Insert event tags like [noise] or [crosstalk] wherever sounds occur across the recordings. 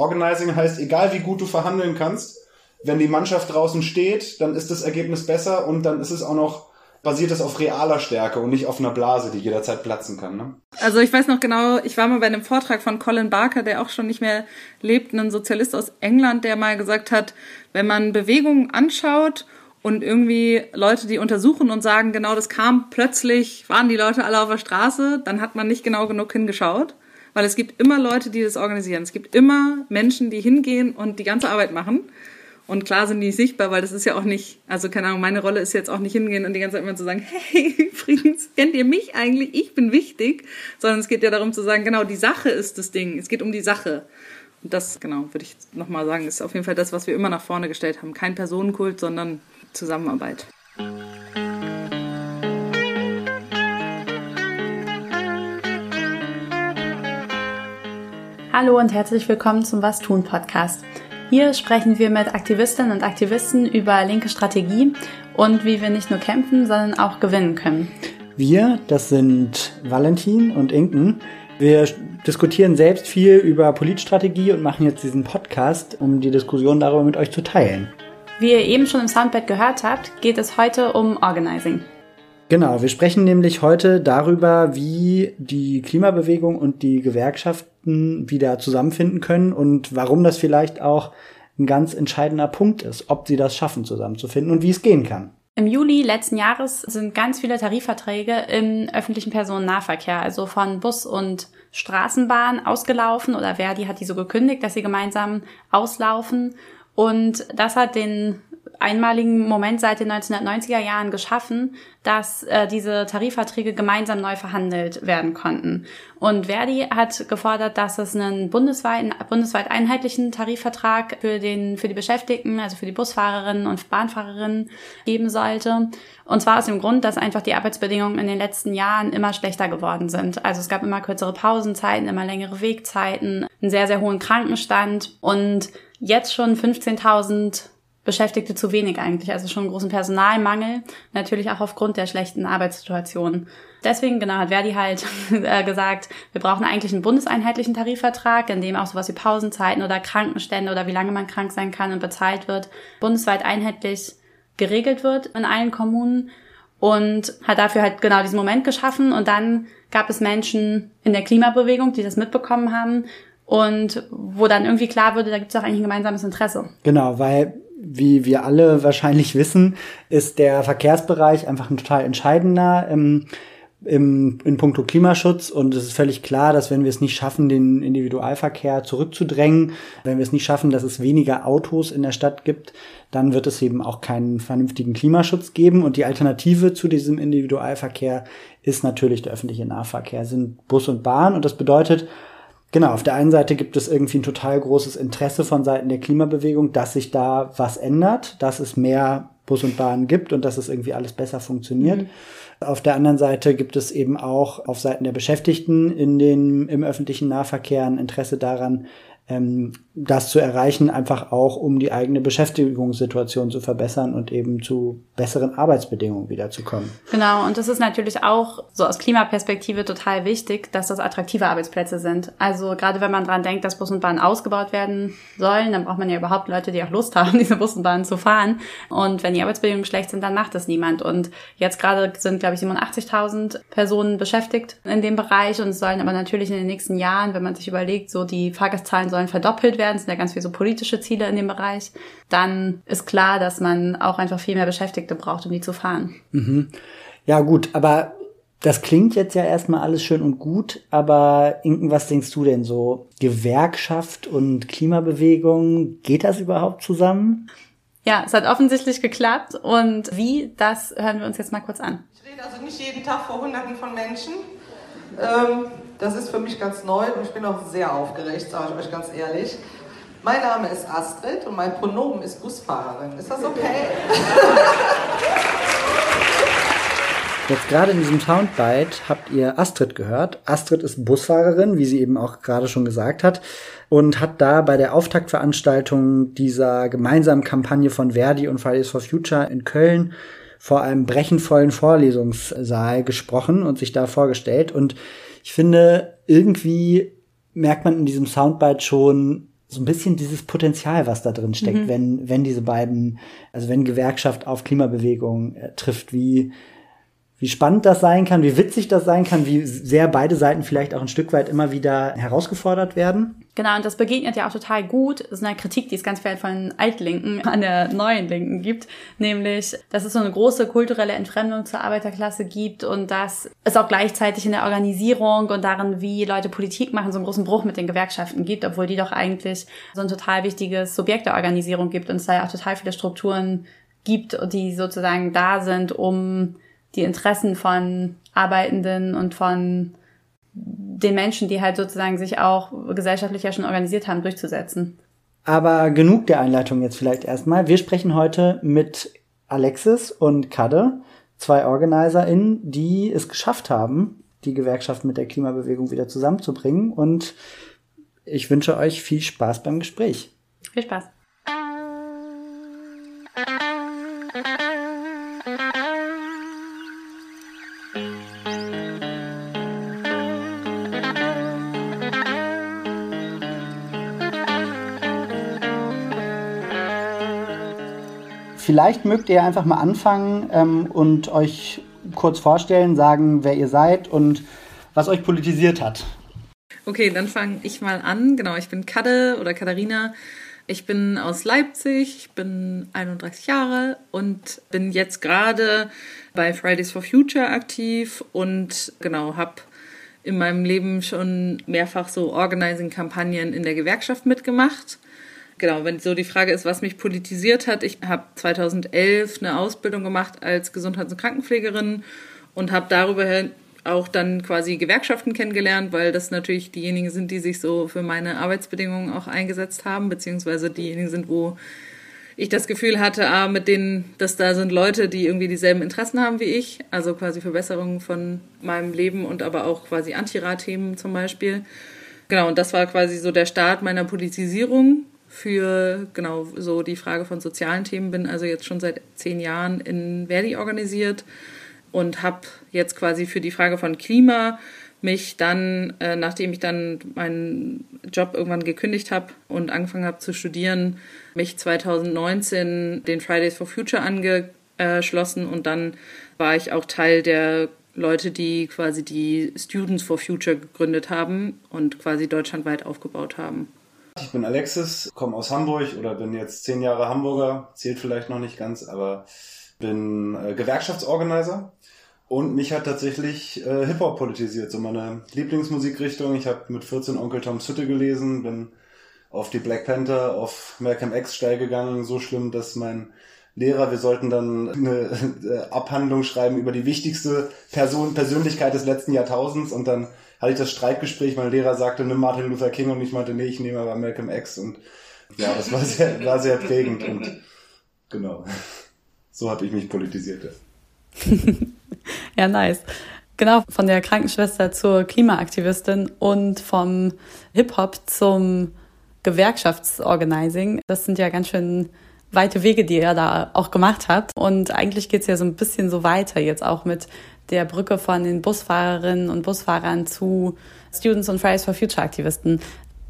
Organizing heißt, egal wie gut du verhandeln kannst, wenn die Mannschaft draußen steht, dann ist das Ergebnis besser und dann ist es auch noch basiert es auf realer Stärke und nicht auf einer Blase, die jederzeit platzen kann. Ne? Also ich weiß noch genau, ich war mal bei einem Vortrag von Colin Barker, der auch schon nicht mehr lebt, ein Sozialist aus England, der mal gesagt hat, wenn man Bewegungen anschaut und irgendwie Leute, die untersuchen und sagen, genau das kam plötzlich, waren die Leute alle auf der Straße, dann hat man nicht genau genug hingeschaut. Weil es gibt immer Leute, die das organisieren. Es gibt immer Menschen, die hingehen und die ganze Arbeit machen. Und klar sind die nicht sichtbar, weil das ist ja auch nicht, also keine Ahnung, meine Rolle ist jetzt auch nicht hingehen und die ganze Zeit immer zu sagen, hey, [laughs] übrigens, kennt ihr mich eigentlich? Ich bin wichtig. Sondern es geht ja darum zu sagen, genau, die Sache ist das Ding. Es geht um die Sache. Und das, genau, würde ich nochmal sagen, ist auf jeden Fall das, was wir immer nach vorne gestellt haben. Kein Personenkult, sondern Zusammenarbeit. Hallo und herzlich willkommen zum Was tun Podcast. Hier sprechen wir mit Aktivistinnen und Aktivisten über linke Strategie und wie wir nicht nur kämpfen, sondern auch gewinnen können. Wir, das sind Valentin und Inken. Wir diskutieren selbst viel über Politstrategie und machen jetzt diesen Podcast, um die Diskussion darüber mit euch zu teilen. Wie ihr eben schon im Soundbed gehört habt, geht es heute um Organizing. Genau, wir sprechen nämlich heute darüber, wie die Klimabewegung und die Gewerkschaften wieder zusammenfinden können und warum das vielleicht auch ein ganz entscheidender Punkt ist, ob sie das schaffen, zusammenzufinden und wie es gehen kann. Im Juli letzten Jahres sind ganz viele Tarifverträge im öffentlichen Personennahverkehr, also von Bus und Straßenbahn ausgelaufen oder Verdi hat die so gekündigt, dass sie gemeinsam auslaufen. Und das hat den einmaligen Moment seit den 1990er Jahren geschaffen, dass äh, diese Tarifverträge gemeinsam neu verhandelt werden konnten. Und Verdi hat gefordert, dass es einen bundesweiten, bundesweit einheitlichen Tarifvertrag für den, für die Beschäftigten, also für die Busfahrerinnen und Bahnfahrerinnen geben sollte. Und zwar aus dem Grund, dass einfach die Arbeitsbedingungen in den letzten Jahren immer schlechter geworden sind. Also es gab immer kürzere Pausenzeiten, immer längere Wegzeiten, einen sehr, sehr hohen Krankenstand und jetzt schon 15.000 Beschäftigte zu wenig eigentlich, also schon einen großen Personalmangel, natürlich auch aufgrund der schlechten Arbeitssituation. Deswegen, genau, hat Verdi halt [laughs] äh, gesagt, wir brauchen eigentlich einen bundeseinheitlichen Tarifvertrag, in dem auch sowas wie Pausenzeiten oder Krankenstände oder wie lange man krank sein kann und bezahlt wird, bundesweit einheitlich geregelt wird in allen Kommunen und hat dafür halt genau diesen Moment geschaffen und dann gab es Menschen in der Klimabewegung, die das mitbekommen haben und wo dann irgendwie klar wurde, da gibt es auch eigentlich ein gemeinsames Interesse. Genau, weil wie wir alle wahrscheinlich wissen, ist der Verkehrsbereich einfach ein total entscheidender im, im, in puncto Klimaschutz. Und es ist völlig klar, dass wenn wir es nicht schaffen, den Individualverkehr zurückzudrängen, wenn wir es nicht schaffen, dass es weniger Autos in der Stadt gibt, dann wird es eben auch keinen vernünftigen Klimaschutz geben. Und die Alternative zu diesem Individualverkehr ist natürlich der öffentliche Nahverkehr, sind Bus und Bahn. Und das bedeutet, Genau, auf der einen Seite gibt es irgendwie ein total großes Interesse von Seiten der Klimabewegung, dass sich da was ändert, dass es mehr Bus und Bahn gibt und dass es irgendwie alles besser funktioniert. Mhm. Auf der anderen Seite gibt es eben auch auf Seiten der Beschäftigten in den, im öffentlichen Nahverkehr ein Interesse daran, ähm, das zu erreichen, einfach auch um die eigene Beschäftigungssituation zu verbessern und eben zu besseren Arbeitsbedingungen wiederzukommen. Genau, und das ist natürlich auch so aus Klimaperspektive total wichtig, dass das attraktive Arbeitsplätze sind. Also gerade wenn man dran denkt, dass Bus und Bahn ausgebaut werden sollen, dann braucht man ja überhaupt Leute, die auch Lust haben, [laughs] diese Bus und Bahn zu fahren. Und wenn die Arbeitsbedingungen schlecht sind, dann macht das niemand. Und jetzt gerade sind, glaube ich, 87.000 Personen beschäftigt in dem Bereich und sollen aber natürlich in den nächsten Jahren, wenn man sich überlegt, so die Fahrgastzahlen sollen verdoppelt werden, es sind ja ganz viele so politische Ziele in dem Bereich, dann ist klar, dass man auch einfach viel mehr Beschäftigte braucht, um die zu fahren. Mhm. Ja, gut, aber das klingt jetzt ja erstmal alles schön und gut, aber Inken, was denkst du denn so? Gewerkschaft und Klimabewegung, geht das überhaupt zusammen? Ja, es hat offensichtlich geklappt und wie, das hören wir uns jetzt mal kurz an. Ich rede also nicht jeden Tag vor Hunderten von Menschen. Ähm, das ist für mich ganz neu und ich bin auch sehr aufgeregt, sage ich euch ganz ehrlich. Mein Name ist Astrid und mein Pronomen ist Busfahrerin. Ist das okay? [laughs] Jetzt gerade in diesem Soundbite habt ihr Astrid gehört. Astrid ist Busfahrerin, wie sie eben auch gerade schon gesagt hat, und hat da bei der Auftaktveranstaltung dieser gemeinsamen Kampagne von Verdi und Fridays for Future in Köln vor einem brechenvollen Vorlesungssaal gesprochen und sich da vorgestellt. Und ich finde, irgendwie merkt man in diesem Soundbite schon, so ein bisschen dieses Potenzial, was da drin steckt, mhm. wenn, wenn diese beiden, also wenn Gewerkschaft auf Klimabewegung äh, trifft, wie, wie spannend das sein kann, wie witzig das sein kann, wie sehr beide Seiten vielleicht auch ein Stück weit immer wieder herausgefordert werden. Genau, und das begegnet ja auch total gut. Das ist eine Kritik, die es ganz viel von Altlinken [laughs] an der neuen Linken gibt, nämlich, dass es so eine große kulturelle Entfremdung zur Arbeiterklasse gibt und dass es auch gleichzeitig in der Organisierung und darin, wie Leute Politik machen, so einen großen Bruch mit den Gewerkschaften gibt, obwohl die doch eigentlich so ein total wichtiges Subjekt der Organisierung gibt und es da ja auch total viele Strukturen gibt, die sozusagen da sind, um die Interessen von Arbeitenden und von den Menschen, die halt sozusagen sich auch gesellschaftlich ja schon organisiert haben, durchzusetzen. Aber genug der Einleitung jetzt vielleicht erstmal. Wir sprechen heute mit Alexis und Kadde, zwei OrganizerInnen, die es geschafft haben, die Gewerkschaft mit der Klimabewegung wieder zusammenzubringen. Und ich wünsche euch viel Spaß beim Gespräch. Viel Spaß. Vielleicht mögt ihr einfach mal anfangen ähm, und euch kurz vorstellen, sagen, wer ihr seid und was euch politisiert hat. Okay, dann fange ich mal an. Genau, ich bin Kadde oder Katharina. Ich bin aus Leipzig, ich bin 31 Jahre und bin jetzt gerade bei Fridays for Future aktiv und genau, habe in meinem Leben schon mehrfach so Organizing-Kampagnen in der Gewerkschaft mitgemacht genau, wenn so die Frage ist, was mich politisiert hat, ich habe 2011 eine Ausbildung gemacht als Gesundheits- und Krankenpflegerin und habe darüber auch dann quasi Gewerkschaften kennengelernt, weil das natürlich diejenigen sind, die sich so für meine Arbeitsbedingungen auch eingesetzt haben, beziehungsweise diejenigen sind, wo ich das Gefühl hatte, ah, mit denen, dass da sind Leute, die irgendwie dieselben Interessen haben wie ich, also quasi Verbesserungen von meinem Leben und aber auch quasi Antirat-Themen zum Beispiel. Genau, und das war quasi so der Start meiner Politisierung für genau so die Frage von sozialen Themen. Bin also jetzt schon seit zehn Jahren in Verdi organisiert und habe jetzt quasi für die Frage von Klima mich dann, äh, nachdem ich dann meinen Job irgendwann gekündigt habe und angefangen habe zu studieren, mich 2019 den Fridays for Future angeschlossen und dann war ich auch Teil der Leute, die quasi die Students for Future gegründet haben und quasi deutschlandweit aufgebaut haben. Ich bin Alexis, komme aus Hamburg oder bin jetzt zehn Jahre Hamburger, zählt vielleicht noch nicht ganz, aber bin äh, Gewerkschaftsorganizer und mich hat tatsächlich äh, Hip-Hop politisiert, so meine Lieblingsmusikrichtung. Ich habe mit 14 Onkel Tom Hütte gelesen, bin auf die Black Panther, auf Malcolm X steil gegangen, so schlimm, dass mein Lehrer, wir sollten dann eine äh, Abhandlung schreiben über die wichtigste Person, Persönlichkeit des letzten Jahrtausends und dann hatte ich das Streitgespräch, mein Lehrer sagte, nimm Martin Luther King und ich meinte, nee, ich nehme aber Malcolm X und ja, das war sehr, war sehr prägend und genau. So habe ich mich politisiert. [laughs] ja, nice. Genau, von der Krankenschwester zur Klimaaktivistin und vom Hip-Hop zum Gewerkschaftsorganizing. Das sind ja ganz schön weite Wege, die ihr da auch gemacht habt. Und eigentlich geht's ja so ein bisschen so weiter jetzt auch mit der Brücke von den Busfahrerinnen und Busfahrern zu Students und Fridays for Future Aktivisten.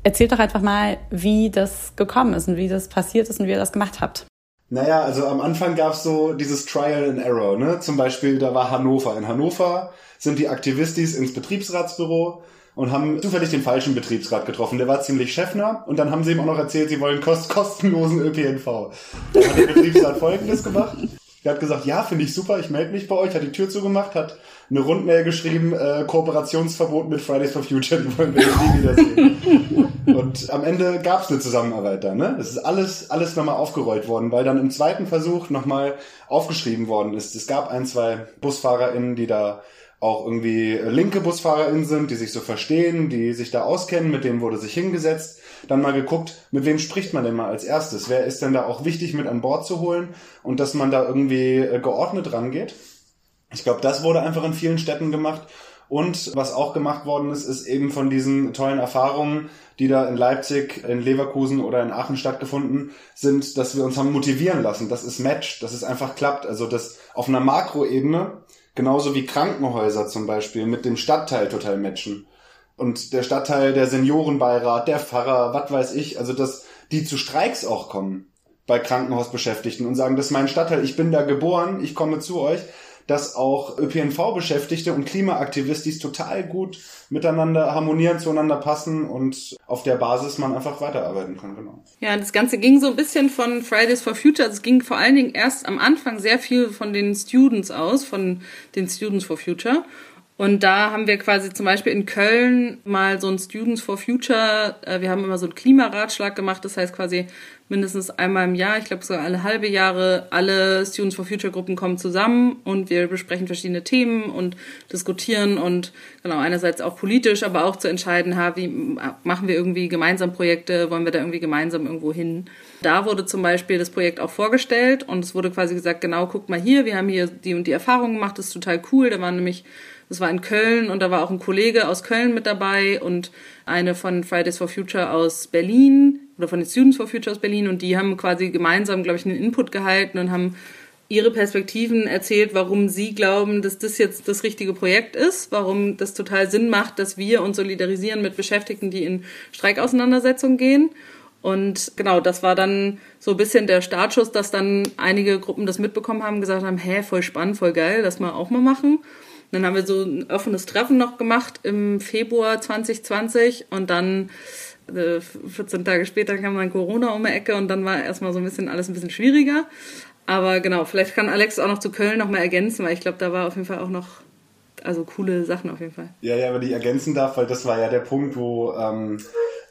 Erzählt doch einfach mal, wie das gekommen ist und wie das passiert ist und wie ihr das gemacht habt. Naja, also am Anfang gab's so dieses Trial and Error, ne? Zum Beispiel, da war Hannover. In Hannover sind die Aktivistis ins Betriebsratsbüro und haben zufällig den falschen Betriebsrat getroffen. Der war ziemlich chefner und dann haben sie ihm auch noch erzählt, sie wollen kost kostenlosen ÖPNV. Dann hat der Betriebsrat folgendes gemacht. Er hat gesagt, ja, finde ich super, ich melde mich bei euch, hat die Tür zugemacht, hat eine Rundmail geschrieben, äh, Kooperationsverbot mit Fridays for Future, die wollen wir nie wiedersehen. [laughs] Und am Ende gab es eine Zusammenarbeit da, ne? Es ist alles, alles nochmal aufgerollt worden, weil dann im zweiten Versuch nochmal aufgeschrieben worden ist. Es gab ein, zwei BusfahrerInnen, die da auch irgendwie linke BusfahrerInnen sind, die sich so verstehen, die sich da auskennen, mit denen wurde sich hingesetzt dann mal geguckt, mit wem spricht man denn mal als erstes? Wer ist denn da auch wichtig mit an Bord zu holen und dass man da irgendwie äh, geordnet rangeht? Ich glaube, das wurde einfach in vielen Städten gemacht. Und was auch gemacht worden ist, ist eben von diesen tollen Erfahrungen, die da in Leipzig, in Leverkusen oder in Aachen stattgefunden sind, dass wir uns haben motivieren lassen. Das ist Match, dass es einfach klappt. Also das auf einer Makroebene, genauso wie Krankenhäuser zum Beispiel, mit dem Stadtteil total matchen und der Stadtteil, der Seniorenbeirat, der Pfarrer, was weiß ich, also dass die zu Streiks auch kommen bei Krankenhausbeschäftigten und sagen, das ist mein Stadtteil, ich bin da geboren, ich komme zu euch, dass auch ÖPNV-Beschäftigte und Klimaaktivistis total gut miteinander harmonieren, zueinander passen und auf der Basis man einfach weiterarbeiten kann, genau. Ja, das Ganze ging so ein bisschen von Fridays for Future, also es ging vor allen Dingen erst am Anfang sehr viel von den Students aus, von den Students for Future. Und da haben wir quasi zum Beispiel in Köln mal so ein Students for Future, äh, wir haben immer so einen Klimaratschlag gemacht, das heißt quasi mindestens einmal im Jahr, ich glaube sogar alle halbe Jahre, alle Students for Future Gruppen kommen zusammen und wir besprechen verschiedene Themen und diskutieren und genau einerseits auch politisch, aber auch zu entscheiden, ha, wie machen wir irgendwie gemeinsam Projekte, wollen wir da irgendwie gemeinsam irgendwo hin. Da wurde zum Beispiel das Projekt auch vorgestellt und es wurde quasi gesagt, genau, guckt mal hier, wir haben hier die und die Erfahrungen gemacht, das ist total cool, da waren nämlich das war in Köln und da war auch ein Kollege aus Köln mit dabei und eine von Fridays for Future aus Berlin oder von den Students for Future aus Berlin und die haben quasi gemeinsam, glaube ich, einen Input gehalten und haben ihre Perspektiven erzählt, warum sie glauben, dass das jetzt das richtige Projekt ist, warum das total Sinn macht, dass wir uns solidarisieren mit Beschäftigten, die in Streikauseinandersetzungen gehen. Und genau, das war dann so ein bisschen der Startschuss, dass dann einige Gruppen das mitbekommen haben, gesagt haben, hä, voll spannend, voll geil, das mal auch mal machen. Dann haben wir so ein offenes Treffen noch gemacht im Februar 2020 und dann 14 äh, Tage später kam dann Corona um die Ecke und dann war erstmal so ein bisschen alles ein bisschen schwieriger. Aber genau, vielleicht kann Alex auch noch zu Köln noch mal ergänzen, weil ich glaube, da war auf jeden Fall auch noch also coole Sachen auf jeden Fall. Ja, ja, wenn ich ergänzen darf, weil das war ja der Punkt, wo ähm,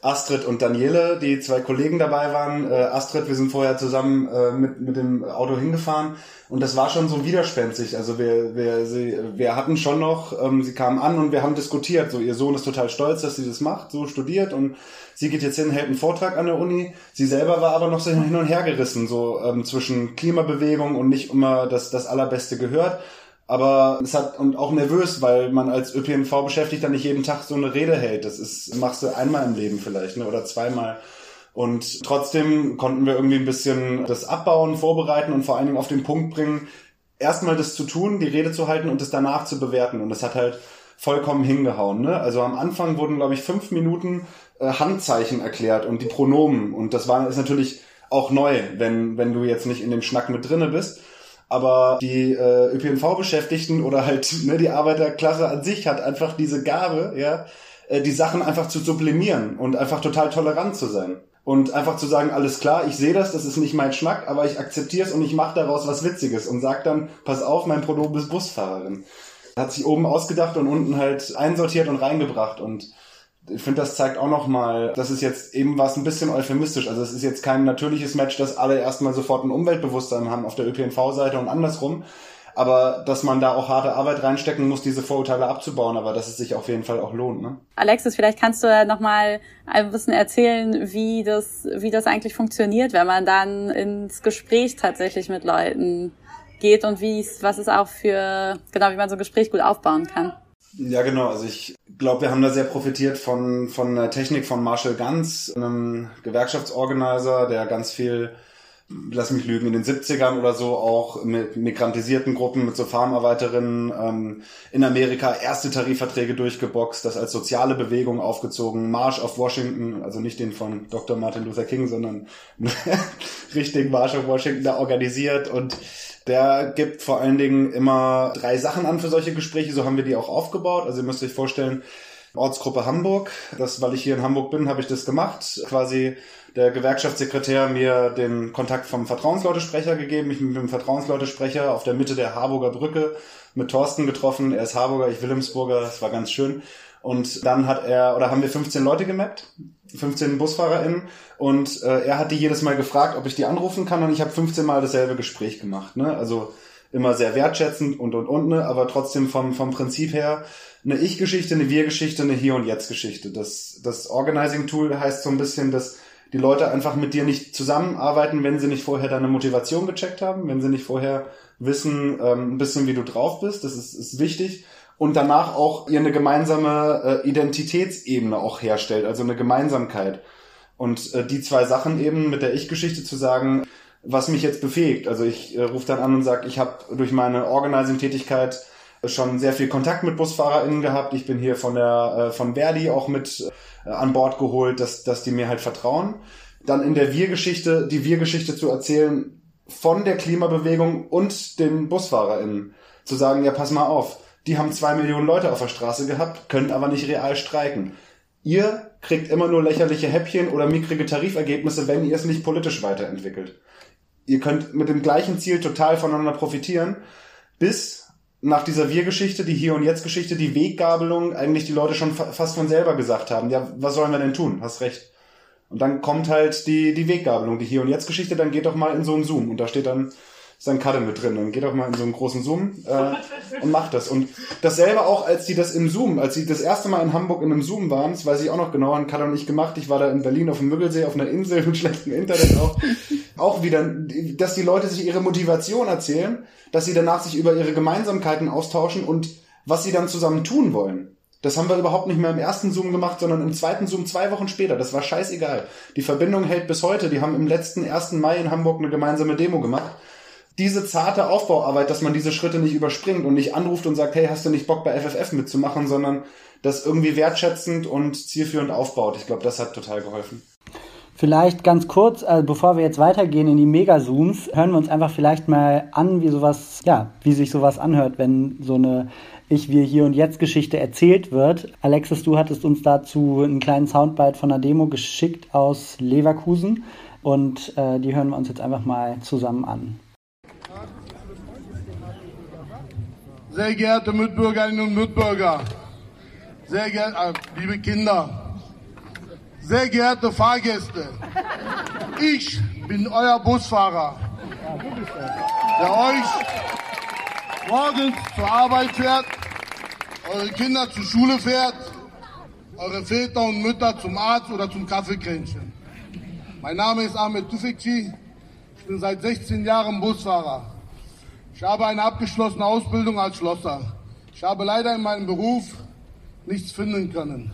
Astrid und Daniele, die zwei Kollegen dabei waren. Äh, Astrid, wir sind vorher zusammen äh, mit, mit dem Auto hingefahren und das war schon so widerspenstig. Also wir, wir, sie, wir hatten schon noch, ähm, sie kamen an und wir haben diskutiert. So, ihr Sohn ist total stolz, dass sie das macht, so studiert und sie geht jetzt hin, hält einen Vortrag an der Uni. Sie selber war aber noch so hin und her gerissen, so ähm, zwischen Klimabewegung und nicht immer das, das Allerbeste gehört aber es hat und auch nervös, weil man als ÖPNV beschäftigt dann nicht jeden Tag so eine Rede hält. Das ist machst du einmal im Leben vielleicht, ne, oder zweimal. Und trotzdem konnten wir irgendwie ein bisschen das abbauen, vorbereiten und vor allen Dingen auf den Punkt bringen, erstmal das zu tun, die Rede zu halten und es danach zu bewerten. Und das hat halt vollkommen hingehauen. Ne? Also am Anfang wurden, glaube ich, fünf Minuten äh, Handzeichen erklärt und die Pronomen. Und das war ist natürlich auch neu, wenn, wenn du jetzt nicht in dem Schnack mit drinne bist. Aber die äh, ÖPNV-Beschäftigten oder halt ne, die Arbeiterklasse an sich hat einfach diese Gabe, ja, äh, die Sachen einfach zu sublimieren und einfach total tolerant zu sein. Und einfach zu sagen, alles klar, ich sehe das, das ist nicht mein Schmack, aber ich akzeptiere es und ich mache daraus was Witziges und sag dann, pass auf, mein Pronomen ist Busfahrerin. Hat sich oben ausgedacht und unten halt einsortiert und reingebracht und ich finde, das zeigt auch nochmal, das ist jetzt eben was ein bisschen euphemistisch. Also es ist jetzt kein natürliches Match, dass alle erstmal sofort ein Umweltbewusstsein haben auf der ÖPNV-Seite und andersrum. Aber dass man da auch harte Arbeit reinstecken muss, diese Vorurteile abzubauen, aber dass es sich auf jeden Fall auch lohnt. Ne? Alexis, vielleicht kannst du nochmal ein bisschen erzählen, wie das, wie das eigentlich funktioniert, wenn man dann ins Gespräch tatsächlich mit Leuten geht und wie es, was es auch für, genau, wie man so ein Gespräch gut aufbauen kann. Ja, genau. Also ich glaube, wir haben da sehr profitiert von, von der Technik von Marshall Ganz, einem Gewerkschaftsorganizer, der ganz viel, lass mich lügen, in den 70ern oder so auch mit migrantisierten Gruppen, mit so Farmarbeiterinnen ähm, in Amerika erste Tarifverträge durchgeboxt, das als soziale Bewegung aufgezogen, Marsch auf Washington, also nicht den von Dr. Martin Luther King, sondern [laughs] richtigen Marsch auf Washington da organisiert und der gibt vor allen Dingen immer drei Sachen an für solche Gespräche. So haben wir die auch aufgebaut. Also ihr müsst euch vorstellen, Ortsgruppe Hamburg. Das, weil ich hier in Hamburg bin, habe ich das gemacht. Quasi der Gewerkschaftssekretär mir den Kontakt vom Vertrauensleutesprecher gegeben. Ich mit dem Vertrauensleutesprecher auf der Mitte der Harburger Brücke mit Thorsten getroffen. Er ist Harburger, ich Wilhelmsburger. Das war ganz schön. Und dann hat er, oder haben wir 15 Leute gemappt, 15 BusfahrerInnen, und äh, er hat die jedes Mal gefragt, ob ich die anrufen kann, und ich habe 15 Mal dasselbe Gespräch gemacht. Ne? Also immer sehr wertschätzend und und und, ne? aber trotzdem vom, vom Prinzip her eine Ich-Geschichte, eine Wir-Geschichte, eine Hier- und Jetzt-Geschichte. Das, das Organizing-Tool heißt so ein bisschen, dass die Leute einfach mit dir nicht zusammenarbeiten, wenn sie nicht vorher deine Motivation gecheckt haben, wenn sie nicht vorher wissen, ähm, ein bisschen wie du drauf bist. Das ist, ist wichtig und danach auch ihr eine gemeinsame äh, Identitätsebene auch herstellt, also eine Gemeinsamkeit. Und äh, die zwei Sachen eben mit der Ich-Geschichte zu sagen, was mich jetzt befähigt. Also ich äh, rufe dann an und sage, ich habe durch meine Organizing-Tätigkeit schon sehr viel Kontakt mit BusfahrerInnen gehabt. Ich bin hier von der äh, von Verdi auch mit äh, an Bord geholt, dass, dass die mir halt vertrauen. Dann in der Wir-Geschichte, die Wir-Geschichte zu erzählen von der Klimabewegung und den BusfahrerInnen. Zu sagen, ja, pass mal auf, die haben zwei Millionen Leute auf der Straße gehabt, können aber nicht real streiken. Ihr kriegt immer nur lächerliche Häppchen oder mickrige Tarifergebnisse, wenn ihr es nicht politisch weiterentwickelt. Ihr könnt mit dem gleichen Ziel total voneinander profitieren, bis nach dieser Wir-Geschichte, die Hier- und Jetzt-Geschichte, die Weggabelung eigentlich die Leute schon fa fast von selber gesagt haben, ja, was sollen wir denn tun? Hast recht. Und dann kommt halt die, die Weggabelung, die Hier- und Jetzt-Geschichte, dann geht doch mal in so einen Zoom und da steht dann ist ein Cutter mit drin. Dann geht doch mal in so einen großen Zoom äh, und macht das. Und dasselbe auch, als die das im Zoom, als sie das erste Mal in Hamburg in einem Zoom waren, das weiß ich auch noch genau, haben Cutter und ich gemacht. Ich war da in Berlin auf dem Müggelsee, auf einer Insel mit [laughs] schlechtem Internet auch. auch wieder, dass die Leute sich ihre Motivation erzählen, dass sie danach sich über ihre Gemeinsamkeiten austauschen und was sie dann zusammen tun wollen. Das haben wir überhaupt nicht mehr im ersten Zoom gemacht, sondern im zweiten Zoom zwei Wochen später. Das war scheißegal. Die Verbindung hält bis heute. Die haben im letzten 1. Mai in Hamburg eine gemeinsame Demo gemacht diese zarte Aufbauarbeit, dass man diese Schritte nicht überspringt und nicht anruft und sagt, hey, hast du nicht Bock bei FFF mitzumachen, sondern das irgendwie wertschätzend und zielführend aufbaut. Ich glaube, das hat total geholfen. Vielleicht ganz kurz, also bevor wir jetzt weitergehen in die Mega-Zooms, hören wir uns einfach vielleicht mal an, wie sowas, ja, wie sich sowas anhört, wenn so eine Ich, wir, hier und jetzt Geschichte erzählt wird. Alexis, du hattest uns dazu einen kleinen Soundbite von einer Demo geschickt aus Leverkusen und äh, die hören wir uns jetzt einfach mal zusammen an. Sehr geehrte Mitbürgerinnen und Mitbürger, sehr geehrte, äh, liebe Kinder, sehr geehrte Fahrgäste, ich bin euer Busfahrer, der euch morgens zur Arbeit fährt, eure Kinder zur Schule fährt, eure Väter und Mütter zum Arzt oder zum Kaffeekränzchen. Mein Name ist Ahmed Tüfikci, ich bin seit 16 Jahren Busfahrer. Ich habe eine abgeschlossene Ausbildung als Schlosser. Ich habe leider in meinem Beruf nichts finden können.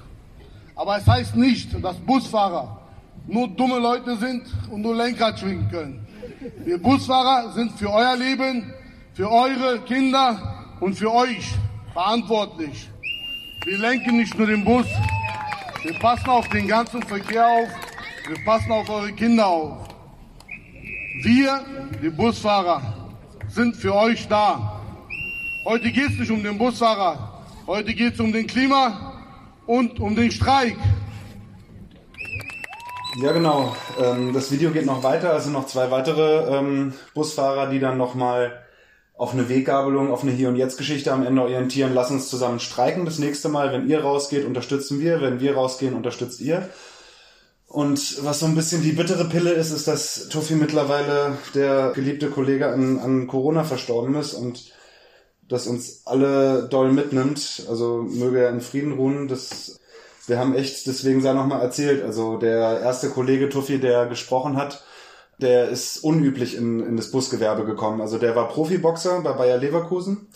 Aber es heißt nicht, dass Busfahrer nur dumme Leute sind und nur Lenkrad schwingen können. Wir Busfahrer sind für euer Leben, für eure Kinder und für euch verantwortlich. Wir lenken nicht nur den Bus, wir passen auf den ganzen Verkehr auf, wir passen auf eure Kinder auf. Wir, die Busfahrer, sind für euch da. Heute geht es nicht um den Busfahrer, heute geht es um den Klima und um den Streik. Ja, genau. Ähm, das Video geht noch weiter. Also noch zwei weitere ähm, Busfahrer, die dann nochmal auf eine Weggabelung, auf eine Hier- und Jetzt-Geschichte am Ende orientieren. Lass uns zusammen streiken. Das nächste Mal, wenn ihr rausgeht, unterstützen wir. Wenn wir rausgehen, unterstützt ihr. Und was so ein bisschen die bittere Pille ist, ist, dass Toffi mittlerweile der geliebte Kollege an, an Corona verstorben ist und das uns alle doll mitnimmt. Also möge er in Frieden ruhen. Das, wir haben echt, deswegen sei nochmal erzählt, also der erste Kollege Toffi, der gesprochen hat, der ist unüblich in, in das Busgewerbe gekommen. Also der war Profiboxer bei Bayer Leverkusen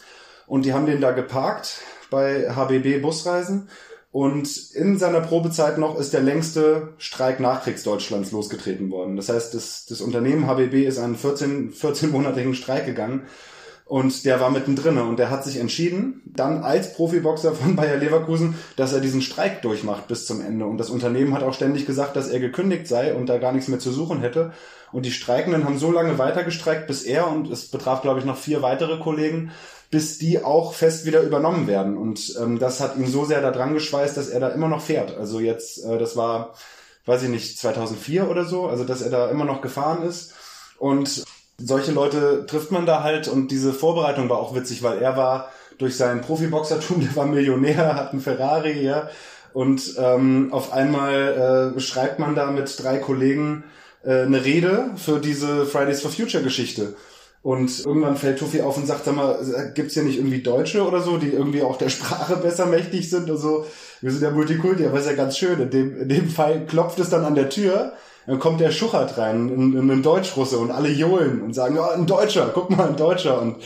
und die haben den da geparkt bei HBB Busreisen und in seiner Probezeit noch ist der längste Streik Nachkriegsdeutschlands losgetreten worden. Das heißt, das, das Unternehmen HBB ist einen 14, 14-monatigen Streik gegangen und der war mittendrin und der hat sich entschieden, dann als Profiboxer von Bayer Leverkusen, dass er diesen Streik durchmacht bis zum Ende. Und das Unternehmen hat auch ständig gesagt, dass er gekündigt sei und da gar nichts mehr zu suchen hätte. Und die Streikenden haben so lange weiter gestreikt, bis er und es betraf, glaube ich, noch vier weitere Kollegen, bis die auch fest wieder übernommen werden. Und ähm, das hat ihn so sehr da dran geschweißt, dass er da immer noch fährt. Also jetzt, äh, das war, weiß ich nicht, 2004 oder so, also dass er da immer noch gefahren ist. Und solche Leute trifft man da halt und diese Vorbereitung war auch witzig, weil er war durch sein Profiboxertum, [laughs] der war Millionär, hat einen Ferrari, ja. Und ähm, auf einmal äh, schreibt man da mit drei Kollegen äh, eine Rede für diese Fridays for Future Geschichte. Und irgendwann fällt Tuffy auf und sagt, sag mal, gibt's hier nicht irgendwie Deutsche oder so, die irgendwie auch der [laughs] Sprache besser mächtig sind oder so? Wir sind ja Multikulti, aber ist ja ganz schön. In dem, in dem Fall klopft es dann an der Tür, dann kommt der Schuchert rein, ein, ein Deutschrusse und alle johlen und sagen, ja, ein Deutscher, guck mal, ein Deutscher. Und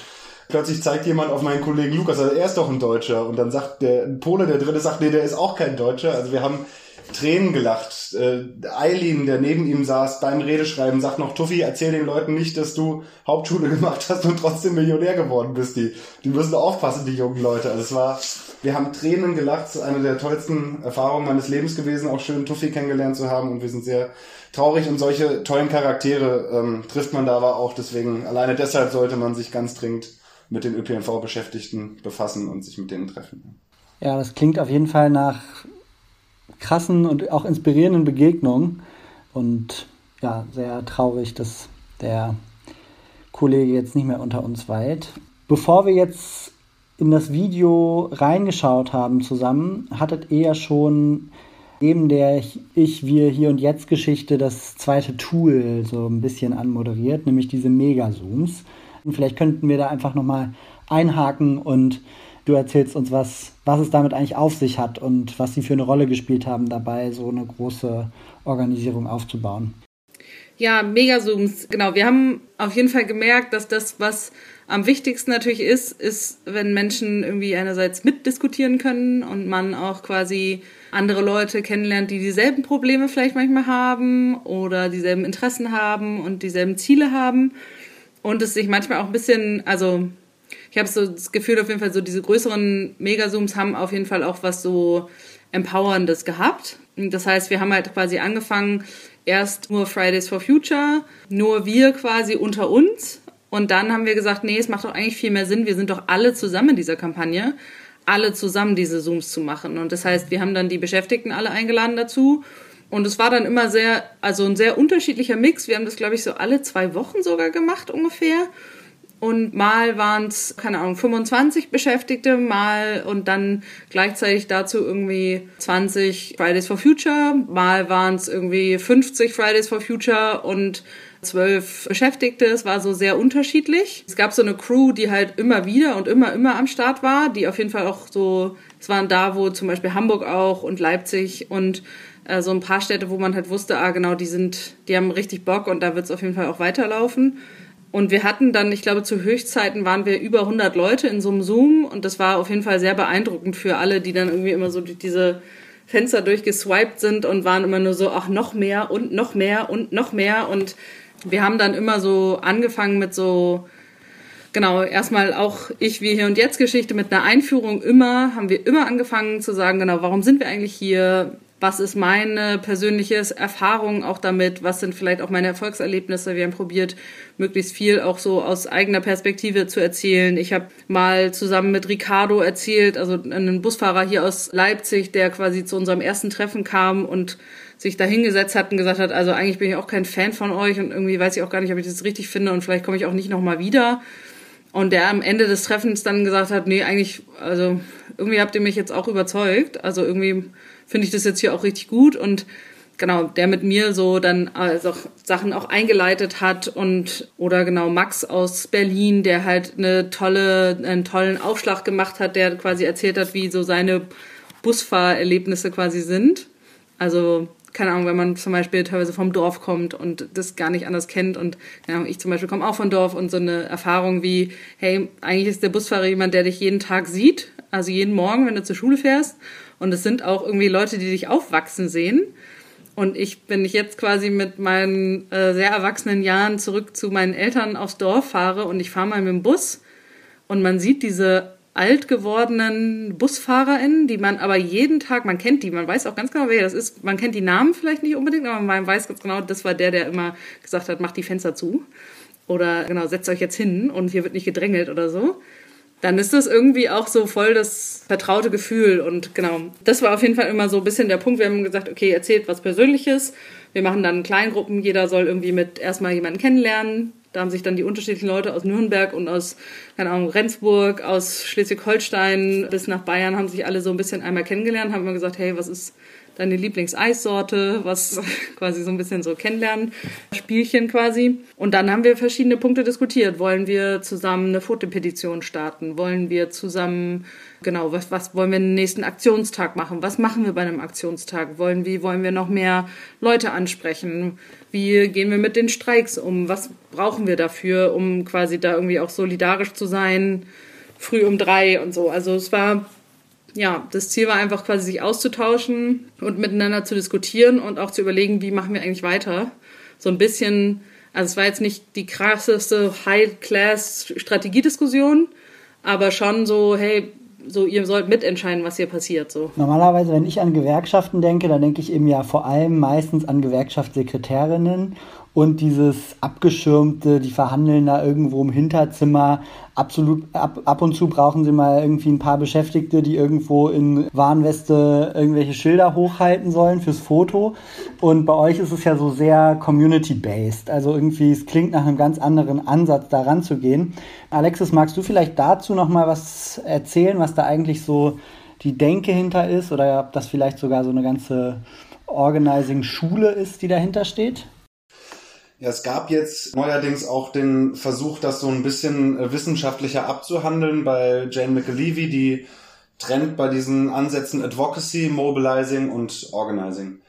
plötzlich zeigt jemand auf meinen Kollegen Lukas, also er ist doch ein Deutscher. Und dann sagt der Pole, der dritte sagt, nee, der ist auch kein Deutscher. Also wir haben Tränen gelacht. Äh, Eileen, der neben ihm saß beim Redeschreiben, sagt noch, Tuffy, erzähl den Leuten nicht, dass du Hauptschule [laughs] gemacht hast und trotzdem Millionär geworden bist. Die, die müssen aufpassen, die jungen Leute. Also es war, wir haben Tränen gelacht. Es ist eine der tollsten Erfahrungen meines Lebens gewesen, auch schön Tuffy kennengelernt zu haben und wir sind sehr traurig und solche tollen Charaktere ähm, trifft man da aber auch. Deswegen, alleine deshalb sollte man sich ganz dringend mit den ÖPNV-Beschäftigten befassen und sich mit denen treffen. Ja, das klingt auf jeden Fall nach krassen und auch inspirierenden Begegnungen und ja, sehr traurig, dass der Kollege jetzt nicht mehr unter uns weilt. Bevor wir jetzt in das Video reingeschaut haben zusammen, hattet ihr ja schon neben der Ich, Wir, Hier und Jetzt Geschichte das zweite Tool so ein bisschen anmoderiert, nämlich diese Megazooms. Vielleicht könnten wir da einfach nochmal einhaken und du erzählst uns, was, was es damit eigentlich auf sich hat und was sie für eine Rolle gespielt haben dabei, so eine große Organisierung aufzubauen. Ja, Megazooms, genau. Wir haben auf jeden Fall gemerkt, dass das, was am wichtigsten natürlich ist, ist, wenn Menschen irgendwie einerseits mitdiskutieren können und man auch quasi andere Leute kennenlernt, die dieselben Probleme vielleicht manchmal haben oder dieselben Interessen haben und dieselben Ziele haben und es sich manchmal auch ein bisschen, also ich habe so das Gefühl auf jeden Fall, so diese größeren Megazooms haben auf jeden Fall auch was so Empowerndes gehabt. Das heißt, wir haben halt quasi angefangen, erst nur Fridays for Future, nur wir quasi unter uns. Und dann haben wir gesagt, nee, es macht doch eigentlich viel mehr Sinn, wir sind doch alle zusammen in dieser Kampagne alle zusammen diese Zooms zu machen. Und das heißt, wir haben dann die Beschäftigten alle eingeladen dazu. Und es war dann immer sehr, also ein sehr unterschiedlicher Mix. Wir haben das, glaube ich, so alle zwei Wochen sogar gemacht ungefähr. Und mal waren es, keine Ahnung, 25 Beschäftigte, mal und dann gleichzeitig dazu irgendwie 20 Fridays for Future, mal waren es irgendwie 50 Fridays for Future und zwölf Beschäftigte. Es war so sehr unterschiedlich. Es gab so eine Crew, die halt immer wieder und immer, immer am Start war, die auf jeden Fall auch so, es waren da, wo zum Beispiel Hamburg auch und Leipzig und äh, so ein paar Städte, wo man halt wusste, ah genau, die sind, die haben richtig Bock und da wird es auf jeden Fall auch weiterlaufen. Und wir hatten dann, ich glaube, zu Höchstzeiten waren wir über 100 Leute in so einem Zoom. Und das war auf jeden Fall sehr beeindruckend für alle, die dann irgendwie immer so diese Fenster durchgeswiped sind und waren immer nur so, ach, noch mehr und noch mehr und noch mehr. Und wir haben dann immer so angefangen mit so, genau, erstmal auch ich wie hier und jetzt Geschichte mit einer Einführung. Immer, haben wir immer angefangen zu sagen, genau, warum sind wir eigentlich hier? Was ist meine persönliche Erfahrung auch damit? Was sind vielleicht auch meine Erfolgserlebnisse? Wir haben probiert, möglichst viel auch so aus eigener Perspektive zu erzählen. Ich habe mal zusammen mit Ricardo erzählt, also einen Busfahrer hier aus Leipzig, der quasi zu unserem ersten Treffen kam und sich da hingesetzt hat und gesagt hat, also eigentlich bin ich auch kein Fan von euch und irgendwie weiß ich auch gar nicht, ob ich das richtig finde und vielleicht komme ich auch nicht nochmal wieder. Und der am Ende des Treffens dann gesagt hat, nee, eigentlich, also irgendwie habt ihr mich jetzt auch überzeugt. Also irgendwie finde ich das jetzt hier auch richtig gut und genau, der mit mir so dann also Sachen auch eingeleitet hat und oder genau Max aus Berlin, der halt eine tolle, einen tollen Aufschlag gemacht hat, der quasi erzählt hat, wie so seine Busfahrerlebnisse quasi sind. Also keine Ahnung, wenn man zum Beispiel teilweise vom Dorf kommt und das gar nicht anders kennt und keine ich zum Beispiel komme auch vom Dorf und so eine Erfahrung wie, hey, eigentlich ist der Busfahrer jemand, der dich jeden Tag sieht, also jeden Morgen, wenn du zur Schule fährst und es sind auch irgendwie Leute, die dich aufwachsen sehen. Und ich, ich jetzt quasi mit meinen äh, sehr erwachsenen Jahren zurück zu meinen Eltern aufs Dorf fahre und ich fahre mal mit dem Bus und man sieht diese alt gewordenen BusfahrerInnen, die man aber jeden Tag, man kennt die, man weiß auch ganz genau, wer das ist. Man kennt die Namen vielleicht nicht unbedingt, aber man weiß ganz genau, das war der, der immer gesagt hat, macht die Fenster zu. Oder genau, setzt euch jetzt hin und hier wird nicht gedrängelt oder so. Dann ist das irgendwie auch so voll das vertraute Gefühl. Und genau, das war auf jeden Fall immer so ein bisschen der Punkt. Wir haben gesagt, okay, erzählt was Persönliches. Wir machen dann Kleingruppen. Jeder soll irgendwie mit erstmal jemanden kennenlernen da haben sich dann die unterschiedlichen Leute aus Nürnberg und aus, keine Ahnung, Rendsburg, aus Schleswig-Holstein bis nach Bayern haben sich alle so ein bisschen einmal kennengelernt, haben immer gesagt, hey, was ist deine Lieblingseissorte, was [laughs] quasi so ein bisschen so kennenlernen, Spielchen quasi. Und dann haben wir verschiedene Punkte diskutiert. Wollen wir zusammen eine Fotopetition starten? Wollen wir zusammen, genau, was, was wollen wir den nächsten Aktionstag machen? Was machen wir bei einem Aktionstag? Wollen, wie wollen wir noch mehr Leute ansprechen? Wie gehen wir mit den Streiks um? Was brauchen wir dafür, um quasi da irgendwie auch solidarisch zu sein? Früh um drei und so. Also es war ja, das Ziel war einfach quasi sich auszutauschen und miteinander zu diskutieren und auch zu überlegen, wie machen wir eigentlich weiter. So ein bisschen, also es war jetzt nicht die krasseste High-Class-Strategiediskussion, aber schon so, hey, so ihr sollt mitentscheiden, was hier passiert. So. Normalerweise, wenn ich an Gewerkschaften denke, dann denke ich eben ja vor allem meistens an Gewerkschaftssekretärinnen und dieses abgeschirmte, die verhandeln da irgendwo im Hinterzimmer. Absolut ab, ab und zu brauchen sie mal irgendwie ein paar Beschäftigte, die irgendwo in Warnweste irgendwelche Schilder hochhalten sollen fürs Foto. Und bei euch ist es ja so sehr community-based. Also irgendwie, es klingt nach einem ganz anderen Ansatz, da ranzugehen. Alexis, magst du vielleicht dazu noch mal was erzählen, was da eigentlich so die Denke hinter ist? Oder ob das vielleicht sogar so eine ganze Organizing-Schule ist, die dahinter steht? Ja, es gab jetzt neuerdings auch den Versuch, das so ein bisschen äh, wissenschaftlicher abzuhandeln bei Jane McAlevey, die trennt bei diesen Ansätzen Advocacy, Mobilizing und Organizing.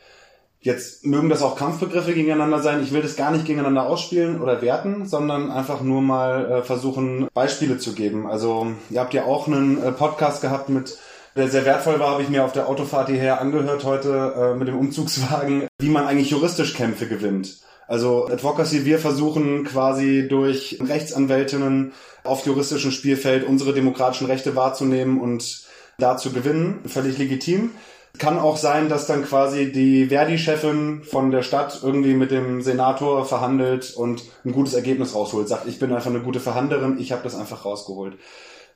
Jetzt mögen das auch Kampfbegriffe gegeneinander sein. Ich will das gar nicht gegeneinander ausspielen oder werten, sondern einfach nur mal äh, versuchen, Beispiele zu geben. Also ihr habt ja auch einen äh, Podcast gehabt mit der sehr wertvoll war, habe ich mir auf der Autofahrt hierher angehört heute äh, mit dem Umzugswagen, wie man eigentlich juristisch Kämpfe gewinnt. Also Advocacy, wir versuchen quasi durch Rechtsanwältinnen auf juristischem Spielfeld unsere demokratischen Rechte wahrzunehmen und da zu gewinnen. Völlig legitim. Kann auch sein, dass dann quasi die Verdi-Chefin von der Stadt irgendwie mit dem Senator verhandelt und ein gutes Ergebnis rausholt. Sagt, ich bin einfach eine gute Verhandlerin, ich habe das einfach rausgeholt.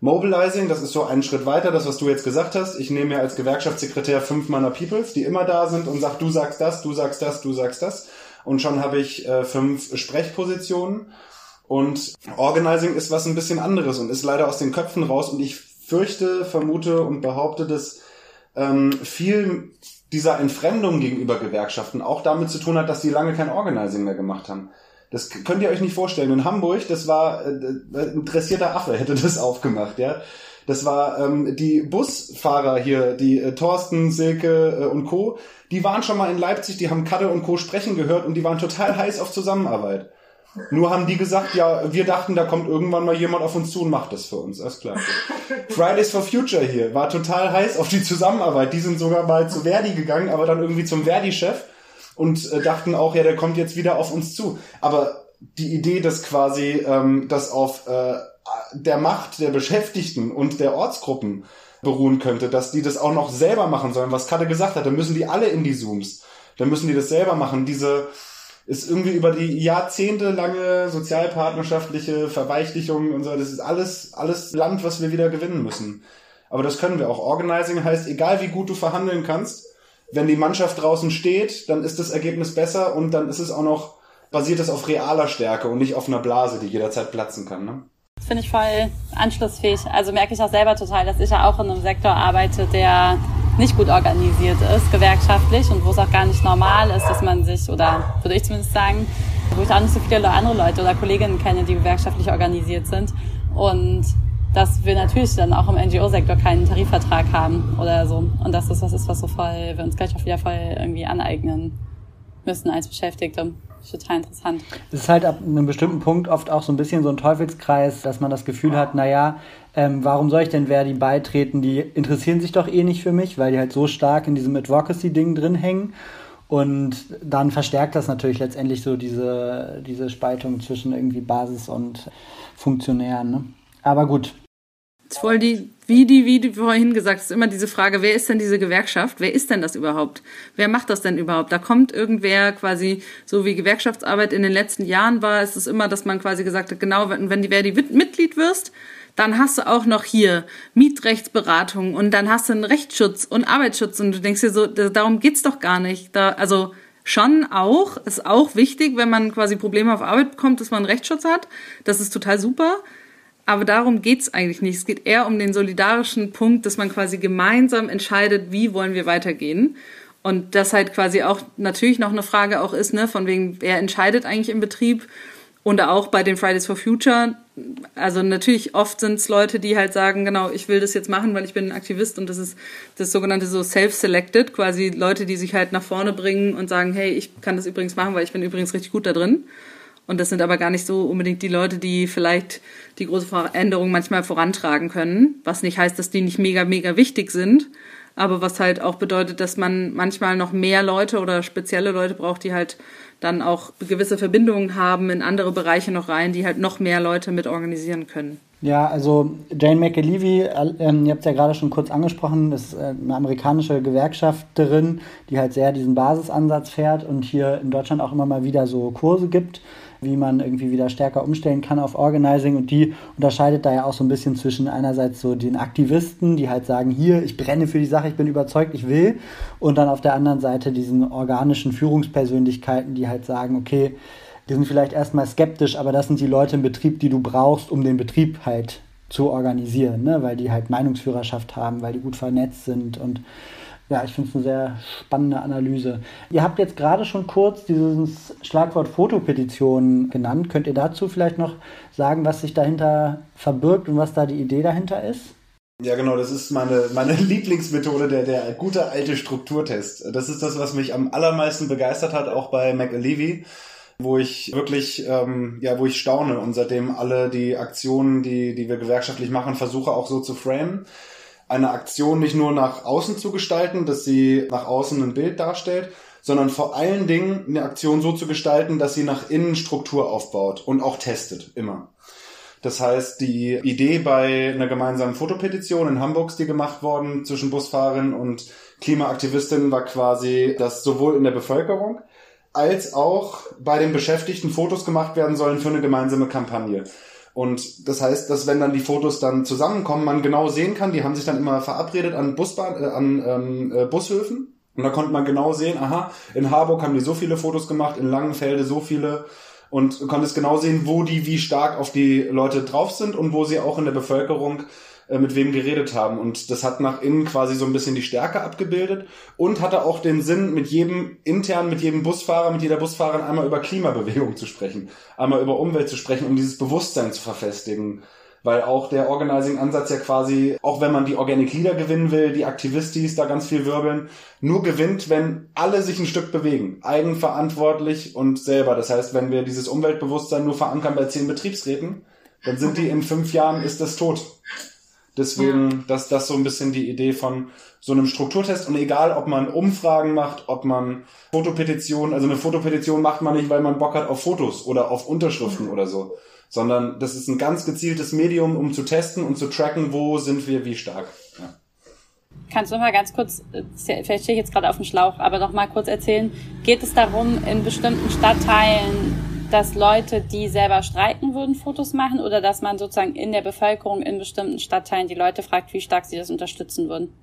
Mobilizing, das ist so einen Schritt weiter, das, was du jetzt gesagt hast. Ich nehme mir als Gewerkschaftssekretär fünf meiner Peoples, die immer da sind und sag, du sagst das, du sagst das, du sagst das und schon habe ich äh, fünf Sprechpositionen. Und Organizing ist was ein bisschen anderes und ist leider aus den Köpfen raus. Und ich fürchte, vermute und behaupte, dass ähm, viel dieser Entfremdung gegenüber Gewerkschaften auch damit zu tun hat, dass die lange kein Organizing mehr gemacht haben. Das könnt ihr euch nicht vorstellen. In Hamburg, das war äh, äh ein dressierter Affe hätte das aufgemacht, ja. Das war ähm, die Busfahrer hier, die äh, Thorsten, Silke äh, und Co. Die waren schon mal in Leipzig, die haben Kadde und Co. sprechen gehört und die waren total heiß auf Zusammenarbeit. Nur haben die gesagt, ja, wir dachten, da kommt irgendwann mal jemand auf uns zu und macht das für uns. Alles klar. [laughs] Fridays for Future hier war total heiß auf die Zusammenarbeit. Die sind sogar mal zu Verdi gegangen, aber dann irgendwie zum Verdi-Chef und äh, dachten auch, ja, der kommt jetzt wieder auf uns zu. Aber die Idee, dass quasi ähm, das auf äh, der Macht der Beschäftigten und der Ortsgruppen beruhen könnte, dass die das auch noch selber machen sollen, was Katte gesagt hat, dann müssen die alle in die Zooms. Dann müssen die das selber machen. Diese ist irgendwie über die jahrzehntelange sozialpartnerschaftliche Verweichlichung und so, das ist alles, alles Land, was wir wieder gewinnen müssen. Aber das können wir auch. Organizing heißt, egal wie gut du verhandeln kannst, wenn die Mannschaft draußen steht, dann ist das Ergebnis besser und dann ist es auch noch, basiert es auf realer Stärke und nicht auf einer Blase, die jederzeit platzen kann. Ne? Finde ich voll anschlussfähig. Also merke ich auch selber total, dass ich ja auch in einem Sektor arbeite, der nicht gut organisiert ist, gewerkschaftlich und wo es auch gar nicht normal ist, dass man sich, oder würde ich zumindest sagen, wo ich auch nicht so viele andere Leute oder Kolleginnen kenne, die gewerkschaftlich organisiert sind. Und dass wir natürlich dann auch im NGO-Sektor keinen Tarifvertrag haben oder so. Und dass das was ist, was so voll, wir uns gleich auch wieder voll irgendwie aneignen müssen als Beschäftigte total interessant. Es ist halt ab einem bestimmten Punkt oft auch so ein bisschen so ein Teufelskreis, dass man das Gefühl hat, naja, ähm, warum soll ich denn Verdi beitreten? Die interessieren sich doch eh nicht für mich, weil die halt so stark in diesem Advocacy-Ding drin hängen. Und dann verstärkt das natürlich letztendlich so diese, diese Spaltung zwischen irgendwie Basis und Funktionären. Ne? Aber gut, voll die, wie die, wie du vorhin gesagt hast, immer diese Frage, wer ist denn diese Gewerkschaft? Wer ist denn das überhaupt? Wer macht das denn überhaupt? Da kommt irgendwer quasi, so wie Gewerkschaftsarbeit in den letzten Jahren war, ist es immer, dass man quasi gesagt hat, genau, wenn, wenn die Verdi Mitglied wirst, dann hast du auch noch hier Mietrechtsberatung und dann hast du einen Rechtsschutz und Arbeitsschutz und du denkst dir so, darum geht's doch gar nicht. Da, also, schon auch, ist auch wichtig, wenn man quasi Probleme auf Arbeit bekommt, dass man einen Rechtsschutz hat. Das ist total super. Aber darum geht's eigentlich nicht. Es geht eher um den solidarischen Punkt, dass man quasi gemeinsam entscheidet, wie wollen wir weitergehen. Und das halt quasi auch natürlich noch eine Frage auch ist, ne, von wegen, wer entscheidet eigentlich im Betrieb? Und auch bei den Fridays for Future. Also natürlich oft sind es Leute, die halt sagen, genau, ich will das jetzt machen, weil ich bin ein Aktivist und das ist das sogenannte so self-selected, quasi Leute, die sich halt nach vorne bringen und sagen, hey, ich kann das übrigens machen, weil ich bin übrigens richtig gut da drin. Und das sind aber gar nicht so unbedingt die Leute, die vielleicht die große Veränderung manchmal vorantragen können. Was nicht heißt, dass die nicht mega, mega wichtig sind. Aber was halt auch bedeutet, dass man manchmal noch mehr Leute oder spezielle Leute braucht, die halt dann auch gewisse Verbindungen haben in andere Bereiche noch rein, die halt noch mehr Leute mit organisieren können. Ja, also Jane McAlevey, ähm, ihr habt es ja gerade schon kurz angesprochen, ist äh, eine amerikanische Gewerkschafterin, die halt sehr diesen Basisansatz fährt und hier in Deutschland auch immer mal wieder so Kurse gibt wie man irgendwie wieder stärker umstellen kann auf Organizing. Und die unterscheidet da ja auch so ein bisschen zwischen einerseits so den Aktivisten, die halt sagen, hier, ich brenne für die Sache, ich bin überzeugt, ich will. Und dann auf der anderen Seite diesen organischen Führungspersönlichkeiten, die halt sagen, okay, die sind vielleicht erstmal skeptisch, aber das sind die Leute im Betrieb, die du brauchst, um den Betrieb halt zu organisieren, ne? weil die halt Meinungsführerschaft haben, weil die gut vernetzt sind und ja, ich finde es eine sehr spannende Analyse. Ihr habt jetzt gerade schon kurz dieses Schlagwort Fotopetition genannt. Könnt ihr dazu vielleicht noch sagen, was sich dahinter verbirgt und was da die Idee dahinter ist? Ja, genau, das ist meine, meine [laughs] Lieblingsmethode, der, der gute alte Strukturtest. Das ist das, was mich am allermeisten begeistert hat, auch bei McAlevey, wo ich wirklich, ähm, ja, wo ich staune und seitdem alle die Aktionen, die, die wir gewerkschaftlich machen, versuche auch so zu framen eine Aktion nicht nur nach außen zu gestalten, dass sie nach außen ein Bild darstellt, sondern vor allen Dingen eine Aktion so zu gestalten, dass sie nach innen Struktur aufbaut und auch testet, immer. Das heißt, die Idee bei einer gemeinsamen Fotopetition in Hamburg, die gemacht worden zwischen Busfahrern und Klimaaktivistinnen, war quasi, dass sowohl in der Bevölkerung als auch bei den Beschäftigten Fotos gemacht werden sollen für eine gemeinsame Kampagne. Und das heißt, dass wenn dann die Fotos dann zusammenkommen, man genau sehen kann, die haben sich dann immer verabredet an Busbahn, äh, an ähm, äh, Bushöfen. Und da konnte man genau sehen, aha, in Harburg haben die so viele Fotos gemacht, in Langenfelde so viele. Und konnte es genau sehen, wo die wie stark auf die Leute drauf sind und wo sie auch in der Bevölkerung mit wem geredet haben. Und das hat nach innen quasi so ein bisschen die Stärke abgebildet und hatte auch den Sinn, mit jedem intern, mit jedem Busfahrer, mit jeder Busfahrerin einmal über Klimabewegung zu sprechen, einmal über Umwelt zu sprechen, um dieses Bewusstsein zu verfestigen. Weil auch der Organizing-Ansatz ja quasi, auch wenn man die Organic Leader gewinnen will, die Aktivistis da ganz viel wirbeln, nur gewinnt, wenn alle sich ein Stück bewegen. Eigenverantwortlich und selber. Das heißt, wenn wir dieses Umweltbewusstsein nur verankern bei zehn Betriebsräten, dann sind die in fünf Jahren, ist das tot. Deswegen, ja. dass das so ein bisschen die Idee von so einem Strukturtest und egal, ob man Umfragen macht, ob man Fotopetitionen, also eine Fotopetition macht man nicht, weil man Bock hat auf Fotos oder auf Unterschriften mhm. oder so, sondern das ist ein ganz gezieltes Medium, um zu testen und zu tracken, wo sind wir wie stark. Ja. Kannst du mal ganz kurz, äh, vielleicht stehe ich jetzt gerade auf dem Schlauch, aber noch mal kurz erzählen, geht es darum, in bestimmten Stadtteilen dass Leute, die selber streiken würden, Fotos machen oder dass man sozusagen in der Bevölkerung in bestimmten Stadtteilen die Leute fragt, wie stark sie das unterstützen würden.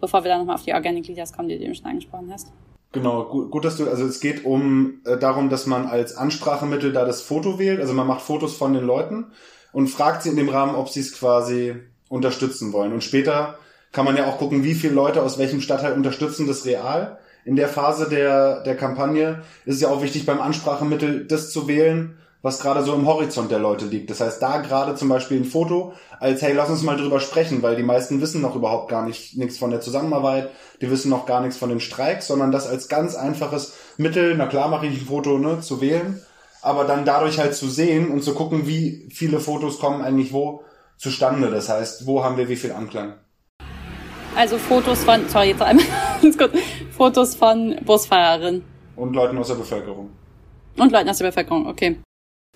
Bevor wir dann nochmal auf die Organic Leaders kommen, die du eben schon angesprochen hast. Genau, gut, gut, dass du, also es geht um äh, darum, dass man als Ansprachemittel da das Foto wählt, also man macht Fotos von den Leuten und fragt sie in dem Rahmen, ob sie es quasi unterstützen wollen. Und später kann man ja auch gucken, wie viele Leute aus welchem Stadtteil unterstützen das real in der Phase der, der Kampagne ist es ja auch wichtig, beim Ansprachemittel das zu wählen, was gerade so im Horizont der Leute liegt. Das heißt, da gerade zum Beispiel ein Foto als, hey, lass uns mal drüber sprechen, weil die meisten wissen noch überhaupt gar nicht nichts von der Zusammenarbeit, die wissen noch gar nichts von den Streiks, sondern das als ganz einfaches Mittel, na klar mache ich ein Foto, ne, zu wählen, aber dann dadurch halt zu sehen und zu gucken, wie viele Fotos kommen eigentlich wo zustande. Das heißt, wo haben wir wie viel Anklang. Also Fotos von, sorry, jetzt einmal [laughs] ganz kurz, Fotos von Busfahrerinnen. Und Leuten aus der Bevölkerung. Und Leuten aus der Bevölkerung, okay.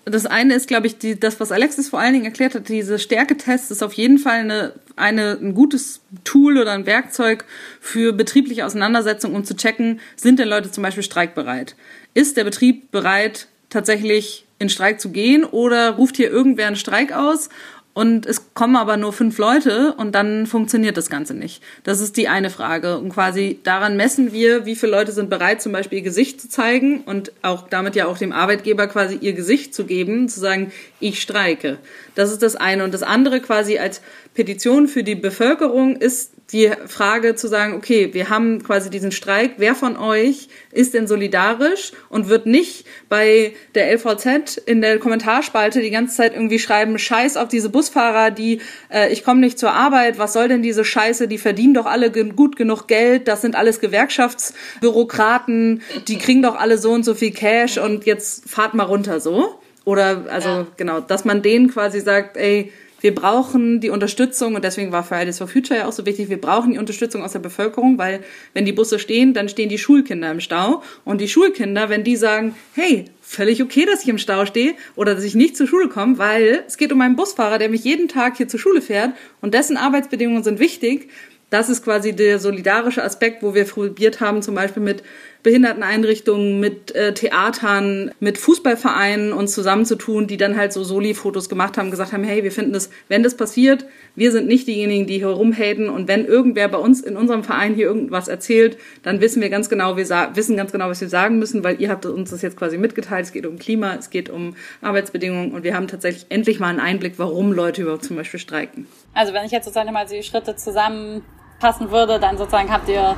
Das eine ist, glaube ich, die, das, was Alexis vor allen Dingen erklärt hat, diese Stärketest ist auf jeden Fall eine, eine, ein gutes Tool oder ein Werkzeug für betriebliche Auseinandersetzungen, um zu checken, sind denn Leute zum Beispiel streikbereit? Ist der Betrieb bereit, tatsächlich in Streik zu gehen oder ruft hier irgendwer einen Streik aus und es kommen aber nur fünf Leute und dann funktioniert das Ganze nicht. Das ist die eine Frage. Und quasi daran messen wir, wie viele Leute sind bereit, zum Beispiel ihr Gesicht zu zeigen und auch damit ja auch dem Arbeitgeber quasi ihr Gesicht zu geben, zu sagen, ich streike. Das ist das eine. Und das andere quasi als Petition für die Bevölkerung ist die Frage zu sagen, okay, wir haben quasi diesen Streik, wer von euch ist denn solidarisch und wird nicht bei der LVZ in der Kommentarspalte die ganze Zeit irgendwie schreiben, scheiß auf diese Busfahrer, die, äh, ich komme nicht zur Arbeit, was soll denn diese Scheiße, die verdienen doch alle gut genug Geld, das sind alles Gewerkschaftsbürokraten, die kriegen doch alle so und so viel Cash und jetzt fahrt mal runter so. Oder also ja. genau, dass man denen quasi sagt, ey, wir brauchen die Unterstützung und deswegen war Fridays for Future ja auch so wichtig. Wir brauchen die Unterstützung aus der Bevölkerung, weil wenn die Busse stehen, dann stehen die Schulkinder im Stau und die Schulkinder, wenn die sagen, hey, völlig okay, dass ich im Stau stehe oder dass ich nicht zur Schule komme, weil es geht um einen Busfahrer, der mich jeden Tag hier zur Schule fährt und dessen Arbeitsbedingungen sind wichtig. Das ist quasi der solidarische Aspekt, wo wir probiert haben, zum Beispiel mit Behinderteneinrichtungen, mit äh, Theatern, mit Fußballvereinen uns zusammenzutun, die dann halt so Soli-Fotos gemacht haben, gesagt haben, hey, wir finden das, wenn das passiert, wir sind nicht diejenigen, die hier rumhaten und wenn irgendwer bei uns in unserem Verein hier irgendwas erzählt, dann wissen wir ganz genau, wir wissen ganz genau, was wir sagen müssen, weil ihr habt uns das jetzt quasi mitgeteilt. Es geht um Klima, es geht um Arbeitsbedingungen und wir haben tatsächlich endlich mal einen Einblick, warum Leute überhaupt zum Beispiel streiken. Also wenn ich jetzt sozusagen mal die Schritte zusammenpassen würde, dann sozusagen habt ihr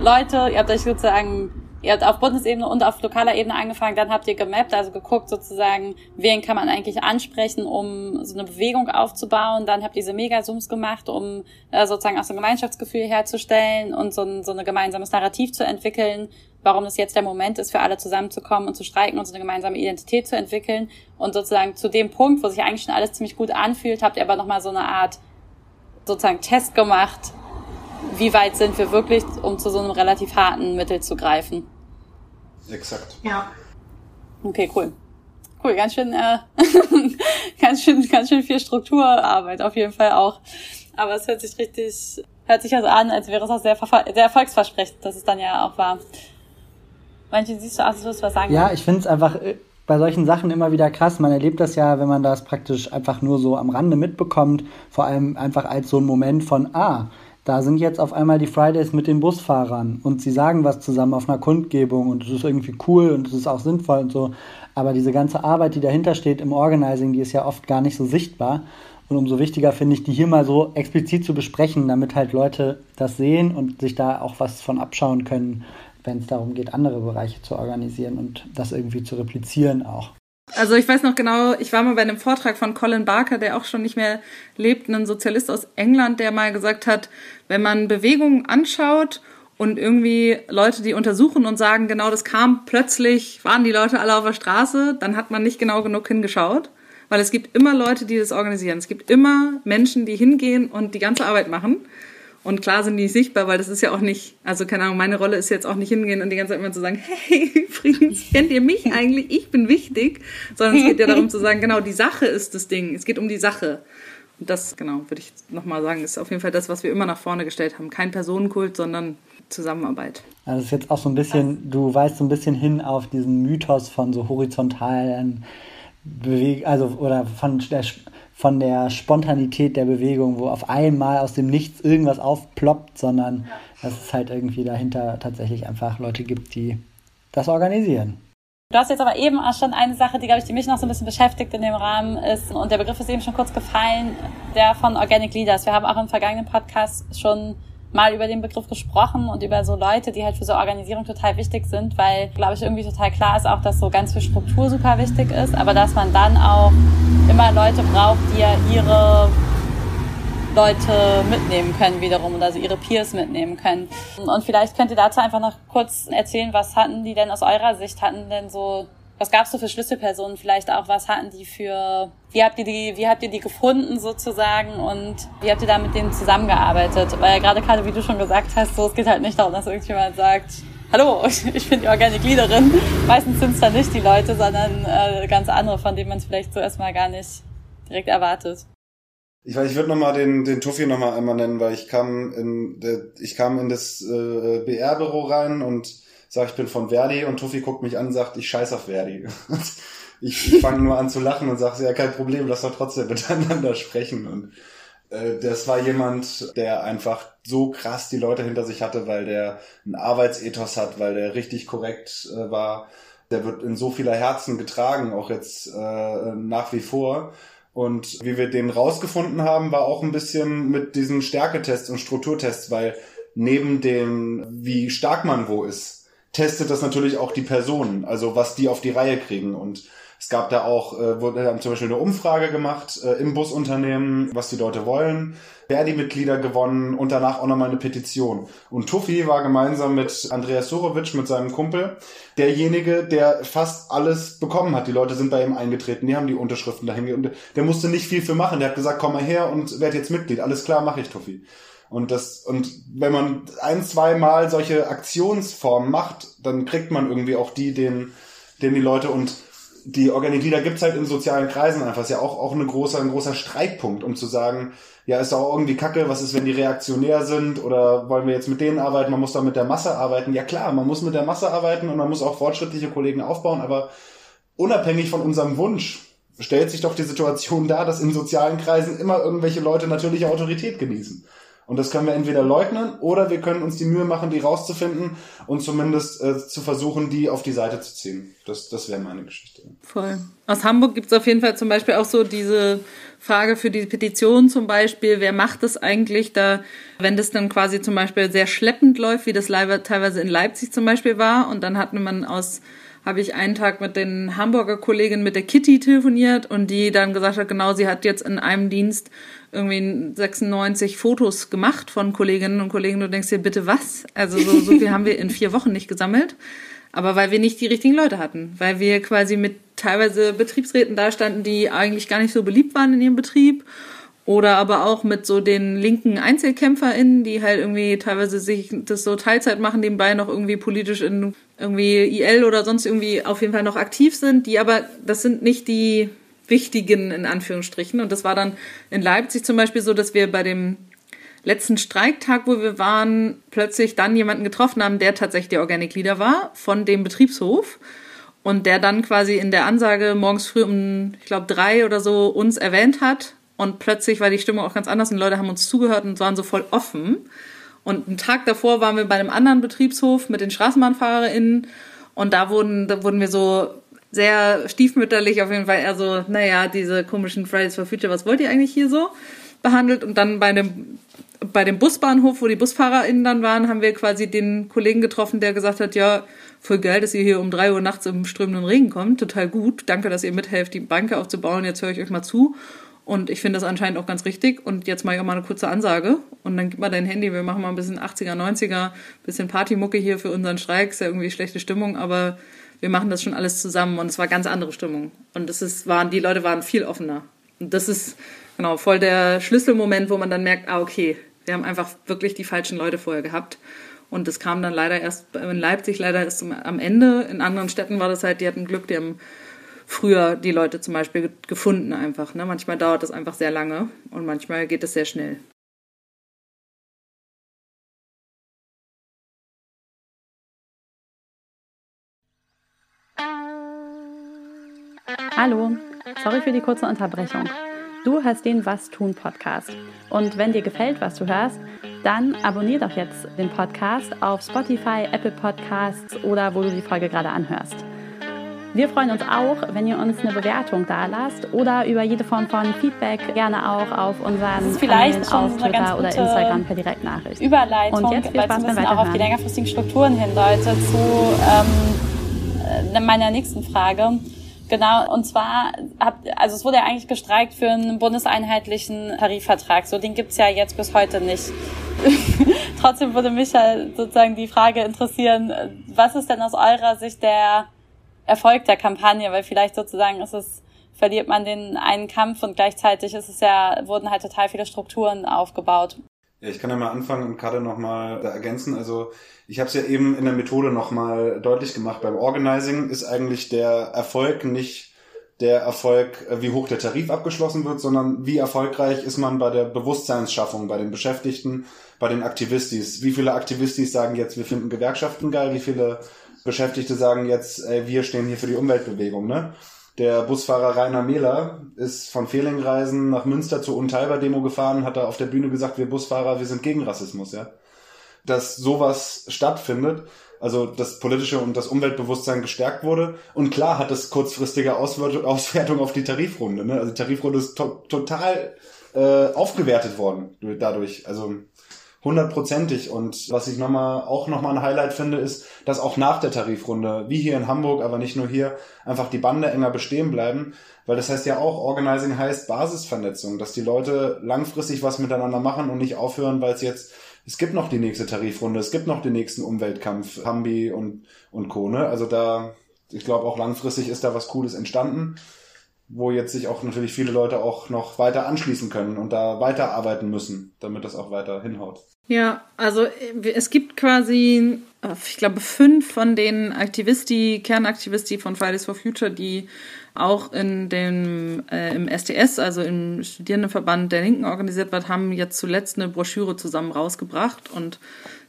Leute, ihr habt euch sozusagen, ihr habt auf Bundesebene und auf lokaler Ebene angefangen, dann habt ihr gemappt, also geguckt sozusagen, wen kann man eigentlich ansprechen, um so eine Bewegung aufzubauen. Dann habt ihr diese Mega-Zooms gemacht, um äh, sozusagen auch so ein Gemeinschaftsgefühl herzustellen und so ein, so ein gemeinsames Narrativ zu entwickeln, warum es jetzt der Moment ist, für alle zusammenzukommen und zu streiken und so eine gemeinsame Identität zu entwickeln. Und sozusagen zu dem Punkt, wo sich eigentlich schon alles ziemlich gut anfühlt, habt ihr aber nochmal so eine Art sozusagen Test gemacht, wie weit sind wir wirklich, um zu so einem relativ harten Mittel zu greifen. Exakt. Ja. Okay, cool. Cool, ganz schön, äh, [laughs] ganz schön, ganz schön viel Strukturarbeit auf jeden Fall auch. Aber es hört sich richtig, hört sich also an, als wäre es auch sehr, sehr erfolgsversprechend, dass es dann ja auch war. Manche siehst du, also du was sagen? Ja, ich finde es einfach äh, bei solchen Sachen immer wieder krass. Man erlebt das ja, wenn man das praktisch einfach nur so am Rande mitbekommt, vor allem einfach als so ein Moment von, ah, da sind jetzt auf einmal die Fridays mit den Busfahrern und sie sagen was zusammen auf einer Kundgebung und es ist irgendwie cool und es ist auch sinnvoll und so. Aber diese ganze Arbeit, die dahinter steht im Organizing, die ist ja oft gar nicht so sichtbar. Und umso wichtiger finde ich, die hier mal so explizit zu besprechen, damit halt Leute das sehen und sich da auch was von abschauen können, wenn es darum geht, andere Bereiche zu organisieren und das irgendwie zu replizieren auch. Also ich weiß noch genau, ich war mal bei einem Vortrag von Colin Barker, der auch schon nicht mehr lebt, ein Sozialist aus England, der mal gesagt hat, wenn man Bewegungen anschaut und irgendwie Leute, die untersuchen und sagen, genau das kam plötzlich, waren die Leute alle auf der Straße, dann hat man nicht genau genug hingeschaut. Weil es gibt immer Leute, die das organisieren. Es gibt immer Menschen, die hingehen und die ganze Arbeit machen. Und klar sind die nicht sichtbar, weil das ist ja auch nicht, also keine Ahnung, meine Rolle ist jetzt auch nicht hingehen und die ganze Zeit immer zu sagen, hey, [laughs] übrigens, kennt ihr mich eigentlich? Ich bin wichtig. Sondern es geht ja darum zu sagen, genau, die Sache ist das Ding. Es geht um die Sache. Und das, genau, würde ich nochmal sagen, ist auf jeden Fall das, was wir immer nach vorne gestellt haben. Kein Personenkult, sondern Zusammenarbeit. Also das ist jetzt auch so ein bisschen, du weißt so ein bisschen hin auf diesen Mythos von so horizontalen Beweg also oder von der von der Spontanität der Bewegung, wo auf einmal aus dem Nichts irgendwas aufploppt, sondern ja. dass es halt irgendwie dahinter tatsächlich einfach Leute gibt, die das organisieren. Du hast jetzt aber eben auch schon eine Sache, die, glaube ich, die mich noch so ein bisschen beschäftigt in dem Rahmen ist, und der Begriff ist eben schon kurz gefallen, der von Organic Leaders. Wir haben auch im vergangenen Podcast schon mal über den Begriff gesprochen und über so Leute, die halt für so Organisierung total wichtig sind, weil, glaube ich, irgendwie total klar ist auch, dass so ganz viel Struktur super wichtig ist, aber dass man dann auch immer Leute braucht, die ja ihre Leute mitnehmen können wiederum oder also ihre Peers mitnehmen können. Und vielleicht könnt ihr dazu einfach noch kurz erzählen, was hatten die denn aus eurer Sicht, hatten denn so was gab's so für Schlüsselpersonen vielleicht auch? Was hatten die für, wie habt ihr die, wie habt ihr die gefunden sozusagen und wie habt ihr da mit denen zusammengearbeitet? Weil gerade gerade, wie du schon gesagt hast, so, es geht halt nicht darum, dass irgendjemand sagt, hallo, [laughs] ich bin die Organic Leaderin. Meistens sind es dann nicht die Leute, sondern äh, ganz andere, von denen man es vielleicht so erstmal gar nicht direkt erwartet. Ich ich würde nochmal den, den Tuffi nochmal einmal nennen, weil ich kam in, ich kam in das äh, BR-Büro rein und sag, ich bin von Verdi und Tuffi guckt mich an und sagt, ich scheiß auf Verdi. ich, [laughs] ich fange nur an zu lachen und sage, ja, kein Problem, lass doch trotzdem [laughs] miteinander sprechen. Und äh, das war jemand, der einfach so krass die Leute hinter sich hatte, weil der einen Arbeitsethos hat, weil der richtig korrekt äh, war. Der wird in so vieler Herzen getragen, auch jetzt äh, nach wie vor. Und wie wir den rausgefunden haben, war auch ein bisschen mit diesen Stärketests und Strukturtests, weil neben dem, wie stark man wo ist, testet das natürlich auch die Personen, also was die auf die Reihe kriegen. Und es gab da auch, äh, wurde haben zum Beispiel eine Umfrage gemacht äh, im Busunternehmen, was die Leute wollen. Verdi-Mitglieder gewonnen und danach auch nochmal eine Petition. Und Tuffy war gemeinsam mit Andreas Surovic, mit seinem Kumpel, derjenige, der fast alles bekommen hat. Die Leute sind bei ihm eingetreten, die haben die Unterschriften dahin und der musste nicht viel für machen. Der hat gesagt, komm mal her und werd jetzt Mitglied. Alles klar, mache ich, Tuffy. Und das, und wenn man ein, zwei Mal solche Aktionsformen macht, dann kriegt man irgendwie auch die, den, den die Leute und die Organiglieder gibt's halt in sozialen Kreisen einfach. Ist ja auch, auch eine große, ein großer Streitpunkt, um zu sagen, ja, ist auch irgendwie kacke, was ist, wenn die reaktionär sind oder wollen wir jetzt mit denen arbeiten, man muss doch mit der Masse arbeiten. Ja klar, man muss mit der Masse arbeiten und man muss auch fortschrittliche Kollegen aufbauen, aber unabhängig von unserem Wunsch stellt sich doch die Situation dar, dass in sozialen Kreisen immer irgendwelche Leute natürliche Autorität genießen. Und das können wir entweder leugnen oder wir können uns die Mühe machen, die rauszufinden und zumindest äh, zu versuchen, die auf die Seite zu ziehen. Das, das wäre meine Geschichte. Voll. Aus Hamburg gibt es auf jeden Fall zum Beispiel auch so diese Frage für die Petition zum Beispiel, wer macht das eigentlich da, wenn das dann quasi zum Beispiel sehr schleppend läuft, wie das teilweise in Leipzig zum Beispiel war. Und dann hat man aus habe ich einen Tag mit den Hamburger Kolleginnen mit der Kitty telefoniert und die dann gesagt hat, genau, sie hat jetzt in einem Dienst irgendwie 96 Fotos gemacht von Kolleginnen und Kollegen. Du denkst dir, bitte was? Also so, so viel [laughs] haben wir in vier Wochen nicht gesammelt. Aber weil wir nicht die richtigen Leute hatten. Weil wir quasi mit teilweise Betriebsräten dastanden, die eigentlich gar nicht so beliebt waren in ihrem Betrieb. Oder aber auch mit so den linken EinzelkämpferInnen, die halt irgendwie teilweise sich das so Teilzeit machen, nebenbei noch irgendwie politisch in irgendwie IL oder sonst irgendwie auf jeden Fall noch aktiv sind, die aber, das sind nicht die wichtigen, in Anführungsstrichen. Und das war dann in Leipzig zum Beispiel so, dass wir bei dem letzten Streiktag, wo wir waren, plötzlich dann jemanden getroffen haben, der tatsächlich der Organic Leader war von dem Betriebshof und der dann quasi in der Ansage morgens früh um, ich glaube, drei oder so uns erwähnt hat. Und plötzlich war die Stimmung auch ganz anders und Leute haben uns zugehört und waren so voll offen. Und einen Tag davor waren wir bei einem anderen Betriebshof mit den StraßenbahnfahrerInnen und da wurden, da wurden wir so sehr stiefmütterlich auf jeden Fall eher so, naja, diese komischen Fridays for Future, was wollt ihr eigentlich hier so behandelt? Und dann bei dem, bei dem Busbahnhof, wo die BusfahrerInnen dann waren, haben wir quasi den Kollegen getroffen, der gesagt hat, ja, voll geil, dass ihr hier um drei Uhr nachts im strömenden Regen kommt, total gut, danke, dass ihr mithelft, die Banke aufzubauen, jetzt höre ich euch mal zu. Und ich finde das anscheinend auch ganz richtig. Und jetzt mache ich auch mal eine kurze Ansage. Und dann gib mal dein Handy. Wir machen mal ein bisschen 80er, 90er, bisschen Partymucke hier für unseren Streik. Ist ja irgendwie schlechte Stimmung, aber wir machen das schon alles zusammen und es war ganz andere Stimmung. Und das ist, waren, die Leute waren viel offener. Und das ist genau voll der Schlüsselmoment, wo man dann merkt, ah, okay, wir haben einfach wirklich die falschen Leute vorher gehabt. Und das kam dann leider erst in Leipzig leider erst am Ende. In anderen Städten war das halt, die hatten Glück, die haben früher die Leute zum Beispiel gefunden einfach. Ne? Manchmal dauert das einfach sehr lange und manchmal geht es sehr schnell. Hallo, sorry für die kurze Unterbrechung. Du hörst den Was tun Podcast. Und wenn dir gefällt, was du hörst, dann abonnier doch jetzt den Podcast auf Spotify, Apple Podcasts oder wo du die Folge gerade anhörst. Wir freuen uns auch, wenn ihr uns eine Bewertung da lasst oder über jede Form von Feedback gerne auch auf unseren vielleicht Kanälen auf Twitter oder Instagram per Direktnachricht. Überleitung, Und jetzt viel Spaß weil es auch auf die längerfristigen Strukturen hindeutet zu ähm, äh, meiner nächsten Frage. Genau, und zwar, habt, also es wurde ja eigentlich gestreikt für einen bundeseinheitlichen Tarifvertrag. So, den gibt's ja jetzt bis heute nicht. [laughs] Trotzdem würde mich ja sozusagen die Frage interessieren, was ist denn aus eurer Sicht der Erfolg der Kampagne? Weil vielleicht sozusagen ist es, verliert man den einen Kampf und gleichzeitig ist es ja, wurden halt total viele Strukturen aufgebaut. Ja, ich kann ja mal anfangen und gerade nochmal ergänzen. Also ich habe es ja eben in der Methode nochmal deutlich gemacht. Beim Organizing ist eigentlich der Erfolg nicht der Erfolg, wie hoch der Tarif abgeschlossen wird, sondern wie erfolgreich ist man bei der Bewusstseinsschaffung, bei den Beschäftigten, bei den Aktivistis. Wie viele Aktivistis sagen jetzt, wir finden Gewerkschaften geil, wie viele Beschäftigte sagen jetzt, ey, wir stehen hier für die Umweltbewegung, ne? Der Busfahrer Rainer Mehler ist von Fehlingreisen nach Münster zur Unteilbar-Demo gefahren, hat da auf der Bühne gesagt, wir Busfahrer, wir sind gegen Rassismus, ja. Dass sowas stattfindet, also das politische und das Umweltbewusstsein gestärkt wurde. Und klar hat es kurzfristige Auswertung auf die Tarifrunde. Ne? Also die Tarifrunde ist to total äh, aufgewertet worden dadurch. Also hundertprozentig. Und was ich nochmal, auch nochmal ein Highlight finde, ist, dass auch nach der Tarifrunde, wie hier in Hamburg, aber nicht nur hier, einfach die Bande enger bestehen bleiben. Weil das heißt ja auch, Organizing heißt Basisvernetzung, dass die Leute langfristig was miteinander machen und nicht aufhören, weil es jetzt es gibt noch die nächste Tarifrunde, es gibt noch den nächsten Umweltkampf, Hambi und, und Co. Ne? Also da, ich glaube auch langfristig ist da was Cooles entstanden, wo jetzt sich auch natürlich viele Leute auch noch weiter anschließen können und da weiterarbeiten müssen, damit das auch weiter hinhaut. Ja, also es gibt quasi, ich glaube, fünf von den Aktivisti, Kernaktivisti von Fridays for Future, die auch in dem, äh, im STS, also im Studierendenverband der Linken organisiert wird, haben jetzt zuletzt eine Broschüre zusammen rausgebracht und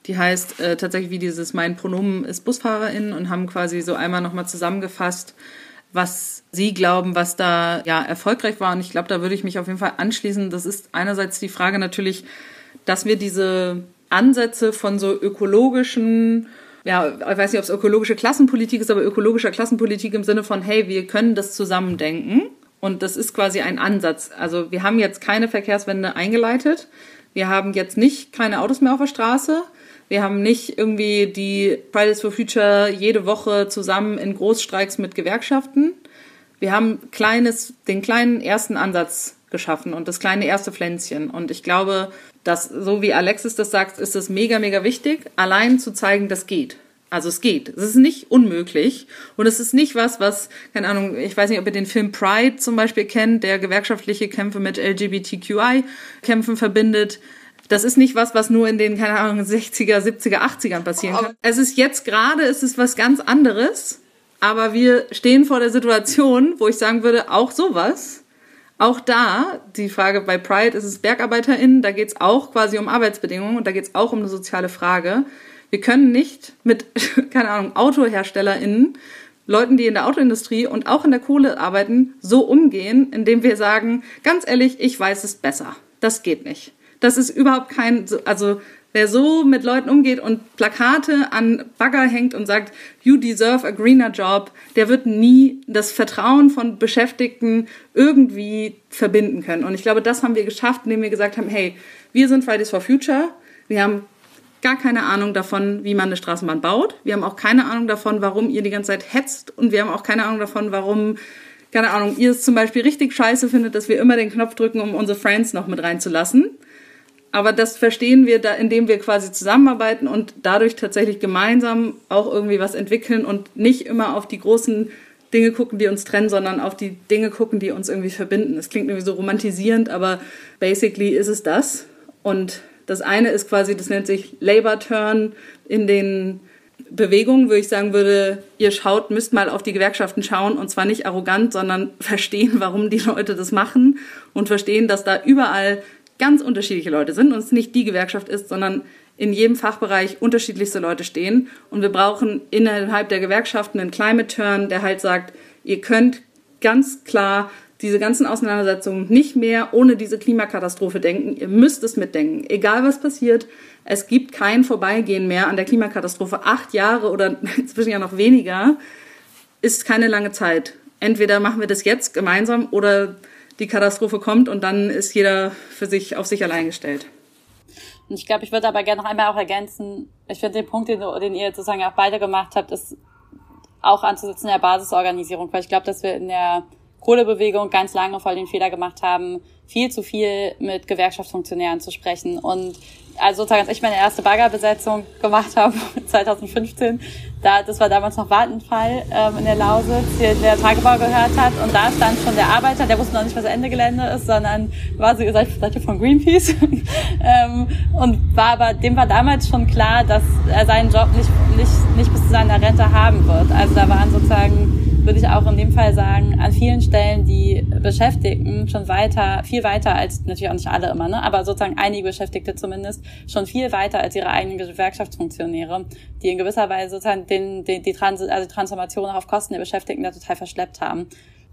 die heißt äh, tatsächlich wie dieses Mein Pronomen ist Busfahrerin und haben quasi so einmal nochmal zusammengefasst, was Sie glauben, was da ja erfolgreich war. Und ich glaube, da würde ich mich auf jeden Fall anschließen. Das ist einerseits die Frage natürlich, dass wir diese Ansätze von so ökologischen ja, ich weiß nicht, ob es ökologische Klassenpolitik ist, aber ökologischer Klassenpolitik im Sinne von, hey, wir können das zusammendenken. Und das ist quasi ein Ansatz. Also wir haben jetzt keine Verkehrswende eingeleitet. Wir haben jetzt nicht keine Autos mehr auf der Straße. Wir haben nicht irgendwie die Fridays for Future jede Woche zusammen in Großstreiks mit Gewerkschaften. Wir haben kleines, den kleinen ersten Ansatz geschaffen und das kleine erste Pflänzchen. Und ich glaube, dass, so wie Alexis das sagt, ist es mega, mega wichtig, allein zu zeigen, das geht. Also es geht. Es ist nicht unmöglich. Und es ist nicht was, was, keine Ahnung, ich weiß nicht, ob ihr den Film Pride zum Beispiel kennt, der gewerkschaftliche Kämpfe mit LGBTQI-Kämpfen verbindet. Das ist nicht was, was nur in den, keine Ahnung, 60er, 70er, 80ern passieren kann. Es ist jetzt gerade, es ist was ganz anderes. Aber wir stehen vor der Situation, wo ich sagen würde, auch sowas auch da, die Frage bei Pride ist es BergarbeiterInnen, da geht es auch quasi um Arbeitsbedingungen und da geht es auch um eine soziale Frage. Wir können nicht mit, [laughs] keine Ahnung, AutoherstellerInnen, Leuten, die in der Autoindustrie und auch in der Kohle arbeiten, so umgehen, indem wir sagen, ganz ehrlich, ich weiß es besser. Das geht nicht. Das ist überhaupt kein, also Wer so mit Leuten umgeht und Plakate an Bagger hängt und sagt, you deserve a greener job, der wird nie das Vertrauen von Beschäftigten irgendwie verbinden können. Und ich glaube, das haben wir geschafft, indem wir gesagt haben, hey, wir sind Fridays for Future. Wir haben gar keine Ahnung davon, wie man eine Straßenbahn baut. Wir haben auch keine Ahnung davon, warum ihr die ganze Zeit hetzt. Und wir haben auch keine Ahnung davon, warum, keine Ahnung, ihr es zum Beispiel richtig scheiße findet, dass wir immer den Knopf drücken, um unsere Friends noch mit reinzulassen. Aber das verstehen wir da, indem wir quasi zusammenarbeiten und dadurch tatsächlich gemeinsam auch irgendwie was entwickeln und nicht immer auf die großen Dinge gucken, die uns trennen, sondern auf die Dinge gucken, die uns irgendwie verbinden. Das klingt irgendwie so romantisierend, aber basically ist es das. Und das eine ist quasi, das nennt sich Labor Turn in den Bewegungen, wo ich sagen würde, ihr schaut, müsst mal auf die Gewerkschaften schauen und zwar nicht arrogant, sondern [laughs] verstehen, warum die Leute das machen und verstehen, dass da überall ganz unterschiedliche Leute sind und es nicht die Gewerkschaft ist, sondern in jedem Fachbereich unterschiedlichste Leute stehen. Und wir brauchen innerhalb der Gewerkschaften einen Climate Turn, der halt sagt, ihr könnt ganz klar diese ganzen Auseinandersetzungen nicht mehr ohne diese Klimakatastrophe denken. Ihr müsst es mitdenken. Egal was passiert, es gibt kein Vorbeigehen mehr an der Klimakatastrophe. Acht Jahre oder [laughs] inzwischen ja noch weniger ist keine lange Zeit. Entweder machen wir das jetzt gemeinsam oder die Katastrophe kommt und dann ist jeder für sich auf sich allein gestellt. Und ich glaube, ich würde aber gerne noch einmal auch ergänzen, ich finde den Punkt, den, den ihr sozusagen auch beide gemacht habt, ist auch anzusetzen in der Basisorganisierung, weil ich glaube, dass wir in der Kohlebewegung ganz lange voll den Fehler gemacht haben, viel zu viel mit Gewerkschaftsfunktionären zu sprechen. Und also sozusagen, als ich meine erste Baggerbesetzung gemacht habe, [laughs] 2015, da, das war damals noch Wartenfall ähm, in der Lausitz, hier der Tagebau gehört hat. Und da stand schon der Arbeiter, der wusste noch nicht, was Ende Gelände ist, sondern war so gesagt, ihr von Greenpeace? [laughs] ähm, und war aber, dem war damals schon klar, dass er seinen Job nicht, nicht, nicht bis zu seiner Rente haben wird. Also da waren sozusagen würde ich auch in dem Fall sagen, an vielen Stellen die Beschäftigten schon weiter, viel weiter als, natürlich auch nicht alle immer, ne, aber sozusagen einige Beschäftigte zumindest, schon viel weiter als ihre eigenen Gewerkschaftsfunktionäre, die in gewisser Weise sozusagen den, den, die, Trans also die Transformation auch auf Kosten der Beschäftigten da total verschleppt haben.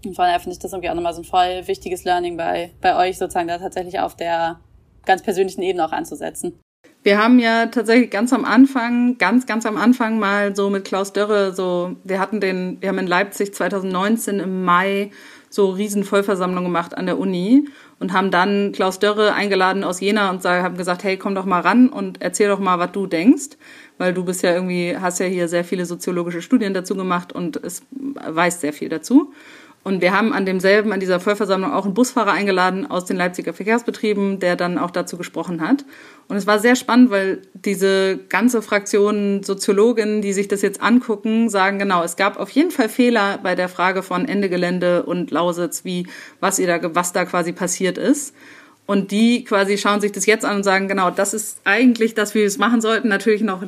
Und von daher finde ich das irgendwie auch nochmal so ein voll wichtiges Learning bei, bei euch sozusagen da tatsächlich auf der ganz persönlichen Ebene auch anzusetzen. Wir haben ja tatsächlich ganz am Anfang, ganz, ganz am Anfang mal so mit Klaus Dörre so, wir hatten den, wir haben in Leipzig 2019 im Mai so riesen Vollversammlung gemacht an der Uni und haben dann Klaus Dörre eingeladen aus Jena und haben gesagt, hey, komm doch mal ran und erzähl doch mal, was du denkst, weil du bist ja irgendwie, hast ja hier sehr viele soziologische Studien dazu gemacht und es weißt sehr viel dazu. Und wir haben an demselben, an dieser Vollversammlung auch einen Busfahrer eingeladen aus den Leipziger Verkehrsbetrieben, der dann auch dazu gesprochen hat. Und es war sehr spannend, weil diese ganze Fraktion Soziologen, die sich das jetzt angucken, sagen genau, es gab auf jeden Fall Fehler bei der Frage von Ende Gelände und Lausitz, wie, was ihr da, was da quasi passiert ist. Und die quasi schauen sich das jetzt an und sagen, genau, das ist eigentlich das, wie wir es machen sollten. Natürlich noch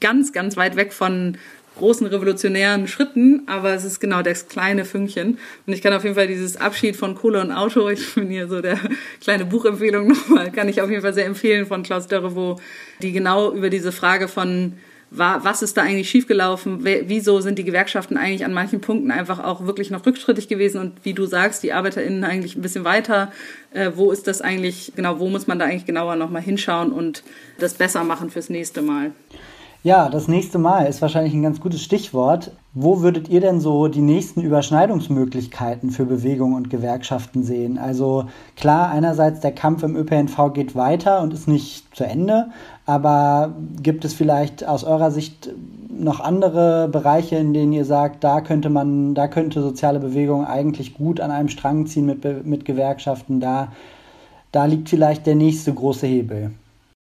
ganz, ganz weit weg von großen revolutionären Schritten, aber es ist genau das kleine Fünkchen. Und ich kann auf jeden Fall dieses Abschied von Kohle und Auto, ich bin hier so der kleine Buchempfehlung nochmal, kann ich auf jeden Fall sehr empfehlen von Klaus Dörre, wo die genau über diese Frage von was ist da eigentlich schiefgelaufen? Wieso sind die Gewerkschaften eigentlich an manchen Punkten einfach auch wirklich noch rückschrittig gewesen? Und wie du sagst, die ArbeiterInnen eigentlich ein bisschen weiter. Äh, wo ist das eigentlich, genau, wo muss man da eigentlich genauer nochmal hinschauen und das besser machen fürs nächste Mal? Ja, das nächste Mal ist wahrscheinlich ein ganz gutes Stichwort. Wo würdet ihr denn so die nächsten Überschneidungsmöglichkeiten für Bewegung und Gewerkschaften sehen? Also klar, einerseits der Kampf im ÖPNV geht weiter und ist nicht zu Ende, aber gibt es vielleicht aus eurer Sicht noch andere Bereiche, in denen ihr sagt, da könnte man, da könnte soziale Bewegung eigentlich gut an einem Strang ziehen mit, mit Gewerkschaften, da, da liegt vielleicht der nächste große Hebel?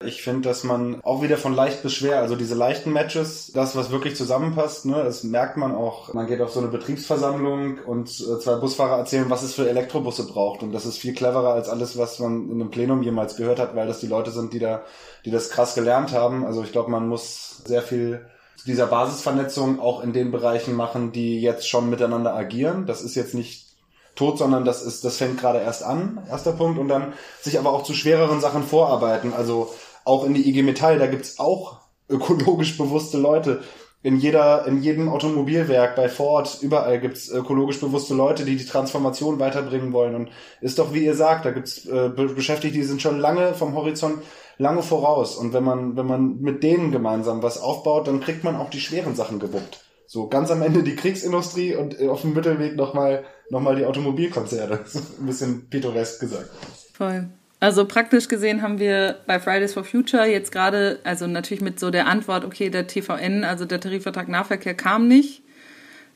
Ich finde, dass man auch wieder von leicht bis schwer, also diese leichten Matches, das, was wirklich zusammenpasst, ne, das merkt man auch. Man geht auf so eine Betriebsversammlung und äh, zwei Busfahrer erzählen, was es für Elektrobusse braucht. Und das ist viel cleverer als alles, was man in einem Plenum jemals gehört hat, weil das die Leute sind, die da, die das krass gelernt haben. Also ich glaube, man muss sehr viel dieser Basisvernetzung auch in den Bereichen machen, die jetzt schon miteinander agieren. Das ist jetzt nicht tot, sondern das ist, das fängt gerade erst an, erster Punkt, und dann sich aber auch zu schwereren Sachen vorarbeiten. Also auch in die IG Metall, da gibt's auch ökologisch bewusste Leute. In jeder, in jedem Automobilwerk, bei Ford, überall gibt's ökologisch bewusste Leute, die die Transformation weiterbringen wollen. Und ist doch, wie ihr sagt, da gibt's äh, Beschäftigte, die sind schon lange vom Horizont lange voraus. Und wenn man, wenn man mit denen gemeinsam was aufbaut, dann kriegt man auch die schweren Sachen gewuppt. So ganz am Ende die Kriegsindustrie und äh, auf dem Mittelweg nochmal noch mal die Automobilkonzerne. [laughs] Ein bisschen pittoresk gesagt. Voll. Also praktisch gesehen haben wir bei Fridays for Future jetzt gerade, also natürlich mit so der Antwort, okay, der TVN, also der Tarifvertrag Nahverkehr kam nicht,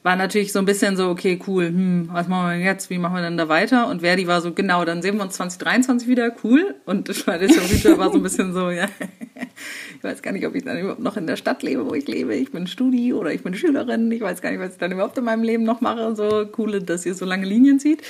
war natürlich so ein bisschen so, okay, cool, hm, was machen wir denn jetzt, wie machen wir denn da weiter? Und Verdi war so, genau, dann sehen wir uns 2023 wieder, cool. Und Fridays for Future war so ein bisschen so, ja, ich weiß gar nicht, ob ich dann überhaupt noch in der Stadt lebe, wo ich lebe. Ich bin Studi oder ich bin Schülerin. Ich weiß gar nicht, was ich dann überhaupt in meinem Leben noch mache. So coole, dass ihr so lange Linien zieht.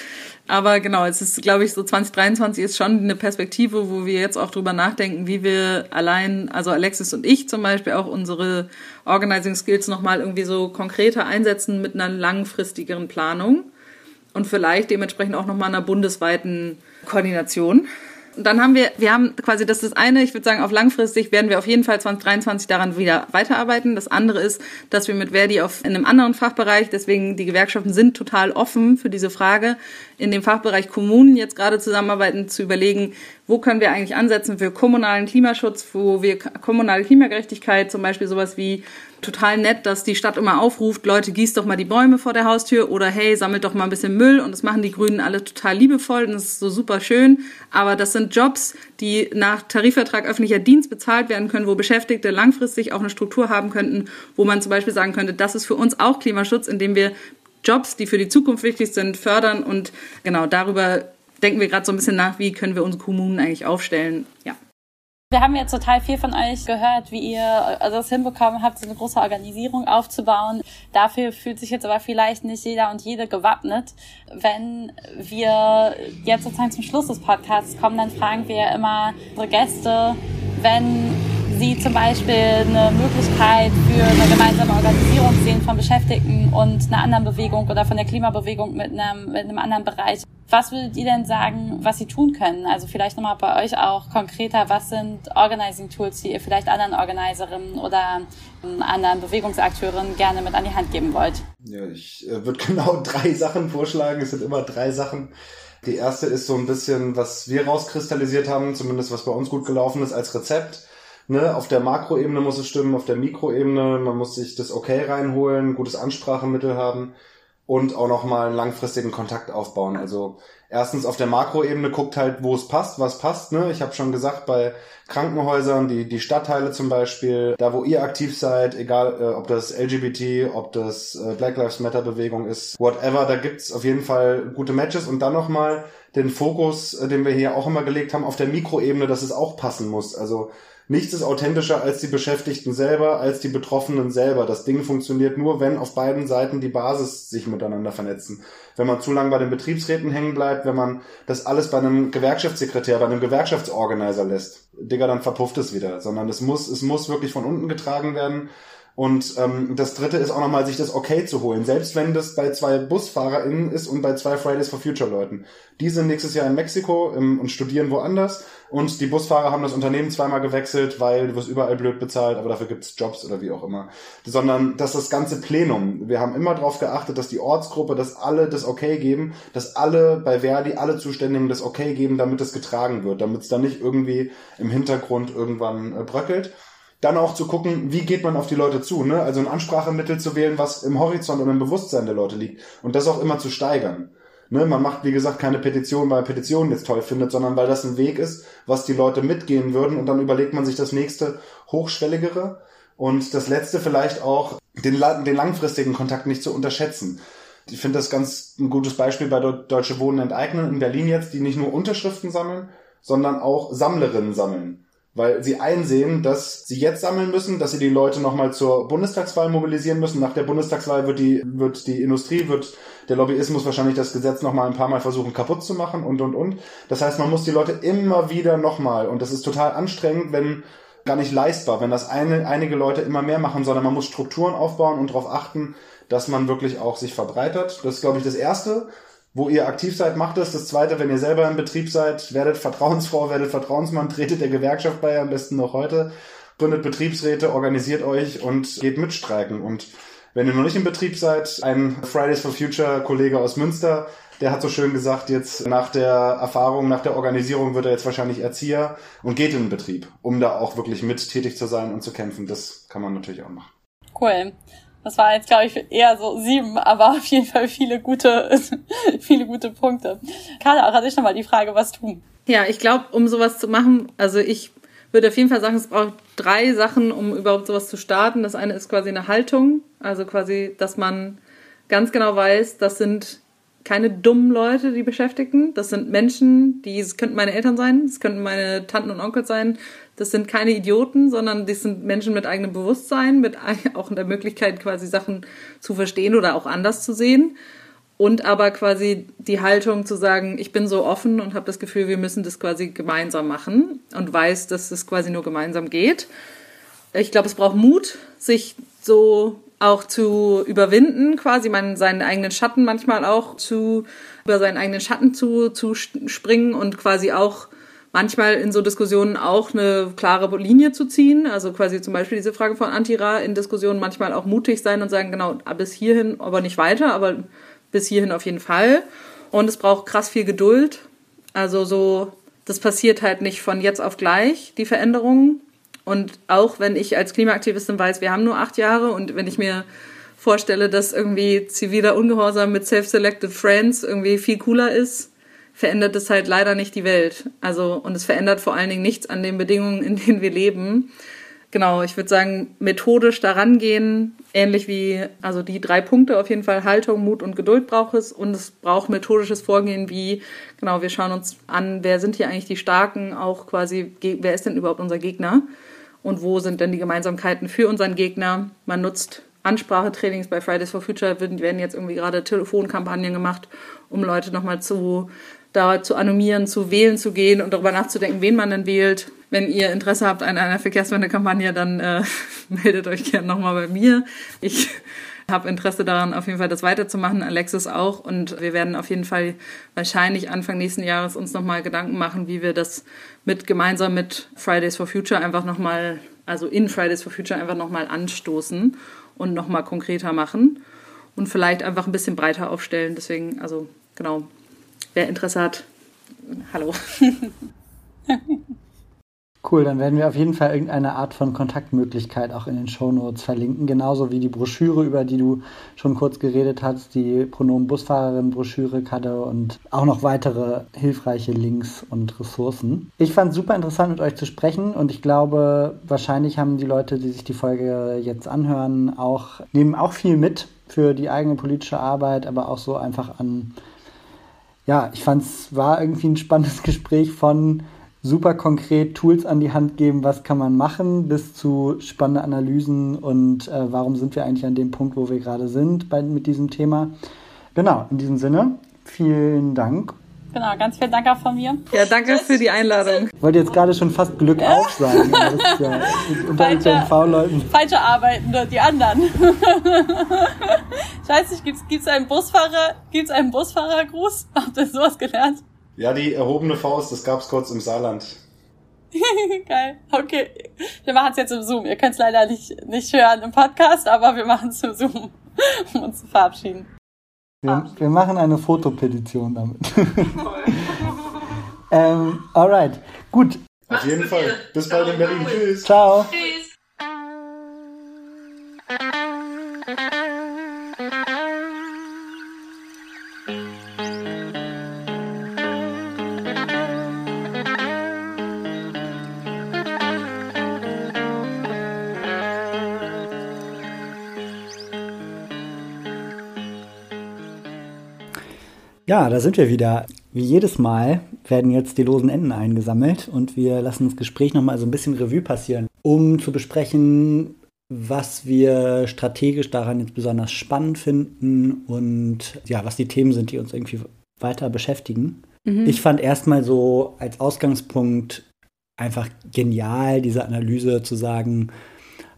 Aber genau, es ist, glaube ich, so 2023 ist schon eine Perspektive, wo wir jetzt auch drüber nachdenken, wie wir allein, also Alexis und ich zum Beispiel auch unsere Organizing Skills nochmal irgendwie so konkreter einsetzen mit einer langfristigeren Planung und vielleicht dementsprechend auch nochmal einer bundesweiten Koordination dann haben wir, wir haben quasi, das ist das eine, ich würde sagen, auf langfristig werden wir auf jeden Fall 2023 daran wieder weiterarbeiten. Das andere ist, dass wir mit Verdi auf, in einem anderen Fachbereich, deswegen die Gewerkschaften sind total offen für diese Frage, in dem Fachbereich Kommunen jetzt gerade zusammenarbeiten, zu überlegen, wo können wir eigentlich ansetzen für kommunalen Klimaschutz, wo wir kommunale Klimagerechtigkeit, zum Beispiel sowas wie total nett, dass die Stadt immer aufruft, Leute, gießt doch mal die Bäume vor der Haustür oder hey, sammelt doch mal ein bisschen Müll und das machen die Grünen alle total liebevoll und das ist so super schön. Aber das sind Jobs, die nach Tarifvertrag öffentlicher Dienst bezahlt werden können, wo Beschäftigte langfristig auch eine Struktur haben könnten, wo man zum Beispiel sagen könnte, das ist für uns auch Klimaschutz, indem wir Jobs, die für die Zukunft wichtig sind, fördern und genau darüber denken wir gerade so ein bisschen nach, wie können wir unsere Kommunen eigentlich aufstellen. Ja. Wir haben jetzt total viel von euch gehört, wie ihr also es hinbekommen habt, so eine große Organisierung aufzubauen. Dafür fühlt sich jetzt aber vielleicht nicht jeder und jede gewappnet. Wenn wir jetzt sozusagen zum Schluss des Podcasts kommen, dann fragen wir immer unsere Gäste, wenn Sie zum Beispiel eine Möglichkeit für eine gemeinsame Organisierung sehen von Beschäftigten und einer anderen Bewegung oder von der Klimabewegung mit einem, mit einem anderen Bereich. Was würdet ihr denn sagen, was Sie tun können? Also vielleicht nochmal bei euch auch konkreter, was sind Organizing Tools, die ihr vielleicht anderen Organiserinnen oder anderen Bewegungsakteuren gerne mit an die Hand geben wollt? Ja, ich äh, würde [laughs] genau drei Sachen vorschlagen. Es sind immer drei Sachen. Die erste ist so ein bisschen, was wir rauskristallisiert haben, zumindest was bei uns gut gelaufen ist als Rezept Ne, auf der Makroebene muss es stimmen, auf der Mikroebene, man muss sich das Okay reinholen, gutes Ansprachemittel haben und auch nochmal einen langfristigen Kontakt aufbauen. Also erstens auf der Makroebene guckt halt, wo es passt, was passt. Ne? Ich habe schon gesagt, bei Krankenhäusern, die, die Stadtteile zum Beispiel, da wo ihr aktiv seid, egal äh, ob das LGBT, ob das äh, Black Lives Matter Bewegung ist, whatever, da gibt's auf jeden Fall gute Matches und dann nochmal den Fokus, äh, den wir hier auch immer gelegt haben, auf der Mikroebene, dass es auch passen muss. Also Nichts ist authentischer als die Beschäftigten selber, als die Betroffenen selber. Das Ding funktioniert nur, wenn auf beiden Seiten die Basis sich miteinander vernetzen. Wenn man zu lange bei den Betriebsräten hängen bleibt, wenn man das alles bei einem Gewerkschaftssekretär, bei einem Gewerkschaftsorganizer lässt, Digga, dann verpufft es wieder. Sondern es muss, es muss wirklich von unten getragen werden. Und ähm, das dritte ist auch nochmal, sich das Okay zu holen. Selbst wenn das bei zwei BusfahrerInnen ist und bei zwei Fridays for Future Leuten. Die sind nächstes Jahr in Mexiko im, und studieren woanders und die Busfahrer haben das Unternehmen zweimal gewechselt, weil du wirst überall blöd bezahlt, aber dafür gibt's Jobs oder wie auch immer. Sondern dass das ganze Plenum, wir haben immer darauf geachtet, dass die Ortsgruppe, dass alle das Okay geben, dass alle bei Verdi, alle Zuständigen das Okay geben, damit es getragen wird, damit es dann nicht irgendwie im Hintergrund irgendwann äh, bröckelt dann auch zu gucken, wie geht man auf die Leute zu, ne? Also ein Ansprachemittel zu wählen, was im Horizont und im Bewusstsein der Leute liegt und das auch immer zu steigern. Ne, man macht, wie gesagt, keine Petition, weil Petitionen jetzt toll findet, sondern weil das ein Weg ist, was die Leute mitgehen würden und dann überlegt man sich das nächste hochschwelligere und das letzte vielleicht auch den, den langfristigen Kontakt nicht zu unterschätzen. Ich finde das ganz ein gutes Beispiel bei Deutsche Wohnen enteignen in Berlin jetzt, die nicht nur Unterschriften sammeln, sondern auch Sammlerinnen sammeln weil sie einsehen, dass sie jetzt sammeln müssen, dass sie die Leute nochmal zur Bundestagswahl mobilisieren müssen. Nach der Bundestagswahl wird die, wird die Industrie, wird der Lobbyismus wahrscheinlich das Gesetz nochmal ein paar Mal versuchen kaputt zu machen und, und, und. Das heißt, man muss die Leute immer wieder nochmal, und das ist total anstrengend, wenn gar nicht leistbar, wenn das eine, einige Leute immer mehr machen, sondern man muss Strukturen aufbauen und darauf achten, dass man wirklich auch sich verbreitert. Das ist, glaube ich, das Erste wo ihr aktiv seid, macht es. Das zweite, wenn ihr selber im Betrieb seid, werdet Vertrauensfrau, werdet Vertrauensmann, tretet der Gewerkschaft bei, am besten noch heute, gründet Betriebsräte, organisiert euch und geht mitstreiken. Und wenn ihr noch nicht im Betrieb seid, ein Fridays for Future Kollege aus Münster, der hat so schön gesagt, jetzt nach der Erfahrung, nach der Organisierung wird er jetzt wahrscheinlich Erzieher und geht in den Betrieb, um da auch wirklich mit tätig zu sein und zu kämpfen. Das kann man natürlich auch machen. Cool. Das war jetzt, glaube ich, eher so sieben, aber auf jeden Fall viele gute, [laughs] viele gute Punkte. Carla, auch hatte ich nochmal die Frage, was tun? Ja, ich glaube, um sowas zu machen, also ich würde auf jeden Fall sagen, es braucht drei Sachen, um überhaupt sowas zu starten. Das eine ist quasi eine Haltung, also quasi, dass man ganz genau weiß, das sind keine dummen Leute, die Beschäftigten. Das sind Menschen, die, es könnten meine Eltern sein, es könnten meine Tanten und Onkel sein. Das sind keine Idioten, sondern das sind Menschen mit eigenem Bewusstsein, mit [laughs] auch der Möglichkeit, quasi Sachen zu verstehen oder auch anders zu sehen. Und aber quasi die Haltung zu sagen, ich bin so offen und habe das Gefühl, wir müssen das quasi gemeinsam machen und weiß, dass es quasi nur gemeinsam geht. Ich glaube, es braucht Mut, sich so auch zu überwinden, quasi man, seinen eigenen Schatten manchmal auch zu, über seinen eigenen Schatten zu, zu springen und quasi auch manchmal in so Diskussionen auch eine klare Linie zu ziehen. Also quasi zum Beispiel diese Frage von Antira in Diskussionen manchmal auch mutig sein und sagen, genau, bis hierhin, aber nicht weiter, aber bis hierhin auf jeden Fall. Und es braucht krass viel Geduld. Also so, das passiert halt nicht von jetzt auf gleich, die Veränderungen. Und auch wenn ich als Klimaaktivistin weiß, wir haben nur acht Jahre und wenn ich mir vorstelle, dass irgendwie ziviler Ungehorsam mit Self-Selected Friends irgendwie viel cooler ist, verändert es halt leider nicht die Welt. Also, und es verändert vor allen Dingen nichts an den Bedingungen, in denen wir leben. Genau, ich würde sagen, methodisch daran gehen, ähnlich wie, also die drei Punkte auf jeden Fall, Haltung, Mut und Geduld braucht es und es braucht methodisches Vorgehen, wie, genau, wir schauen uns an, wer sind hier eigentlich die Starken, auch quasi, wer ist denn überhaupt unser Gegner? Und wo sind denn die Gemeinsamkeiten für unseren Gegner. Man nutzt Ansprachetrainings bei Fridays for Future, werden jetzt irgendwie gerade Telefonkampagnen gemacht, um Leute nochmal zu, da zu animieren, zu wählen zu gehen und darüber nachzudenken, wen man denn wählt. Wenn ihr Interesse habt an einer Verkehrswende-Kampagne, dann äh, [laughs] meldet euch gerne nochmal bei mir. Ich habe Interesse daran, auf jeden Fall das weiterzumachen, Alexis auch. Und wir werden auf jeden Fall wahrscheinlich Anfang nächsten Jahres uns nochmal Gedanken machen, wie wir das mit gemeinsam mit Fridays for Future einfach nochmal, also in Fridays for Future einfach nochmal anstoßen und nochmal konkreter machen und vielleicht einfach ein bisschen breiter aufstellen. Deswegen, also genau, wer Interesse hat, hallo. [laughs] Cool, dann werden wir auf jeden Fall irgendeine Art von Kontaktmöglichkeit auch in den Shownotes verlinken, genauso wie die Broschüre, über die du schon kurz geredet hast, die Pronomen Busfahrerin Broschüre, Kade und auch noch weitere hilfreiche Links und Ressourcen. Ich fand es super interessant mit euch zu sprechen und ich glaube, wahrscheinlich haben die Leute, die sich die Folge jetzt anhören, auch nehmen auch viel mit für die eigene politische Arbeit, aber auch so einfach an ja, ich fand es war irgendwie ein spannendes [laughs] Gespräch von super konkret Tools an die Hand geben, was kann man machen, bis zu spannende Analysen und äh, warum sind wir eigentlich an dem Punkt, wo wir gerade sind bei, mit diesem Thema. Genau, in diesem Sinne, vielen Dank. Genau, ganz vielen Dank auch von mir. Ja, danke für die Einladung. Ich wollte jetzt gerade schon fast Glück auf sagen, [laughs] das ja unter den V-Leuten. Falsche Arbeitende, die anderen. ich weiß nicht, gibt's, gibt's einen Busfahrer, gibt's einen Busfahrergruß? Habt ihr sowas gelernt? Ja, die erhobene Faust, das gab's kurz im Saarland. [laughs] Geil. Okay. Wir machen es jetzt im Zoom. Ihr könnt es leider nicht, nicht hören im Podcast, aber wir machen es im Zoom, [laughs] um uns zu verabschieden. Wir, wir machen eine Fotopetition damit. [laughs] ähm, alright. Gut. Auf jeden Fall. Bis bald in Berlin. Tschüss. Ciao. Tschüss. Ja, da sind wir wieder. Wie jedes Mal werden jetzt die losen Enden eingesammelt und wir lassen das Gespräch nochmal so ein bisschen Revue passieren, um zu besprechen, was wir strategisch daran jetzt besonders spannend finden und ja, was die Themen sind, die uns irgendwie weiter beschäftigen. Mhm. Ich fand erstmal so als Ausgangspunkt einfach genial, diese Analyse zu sagen,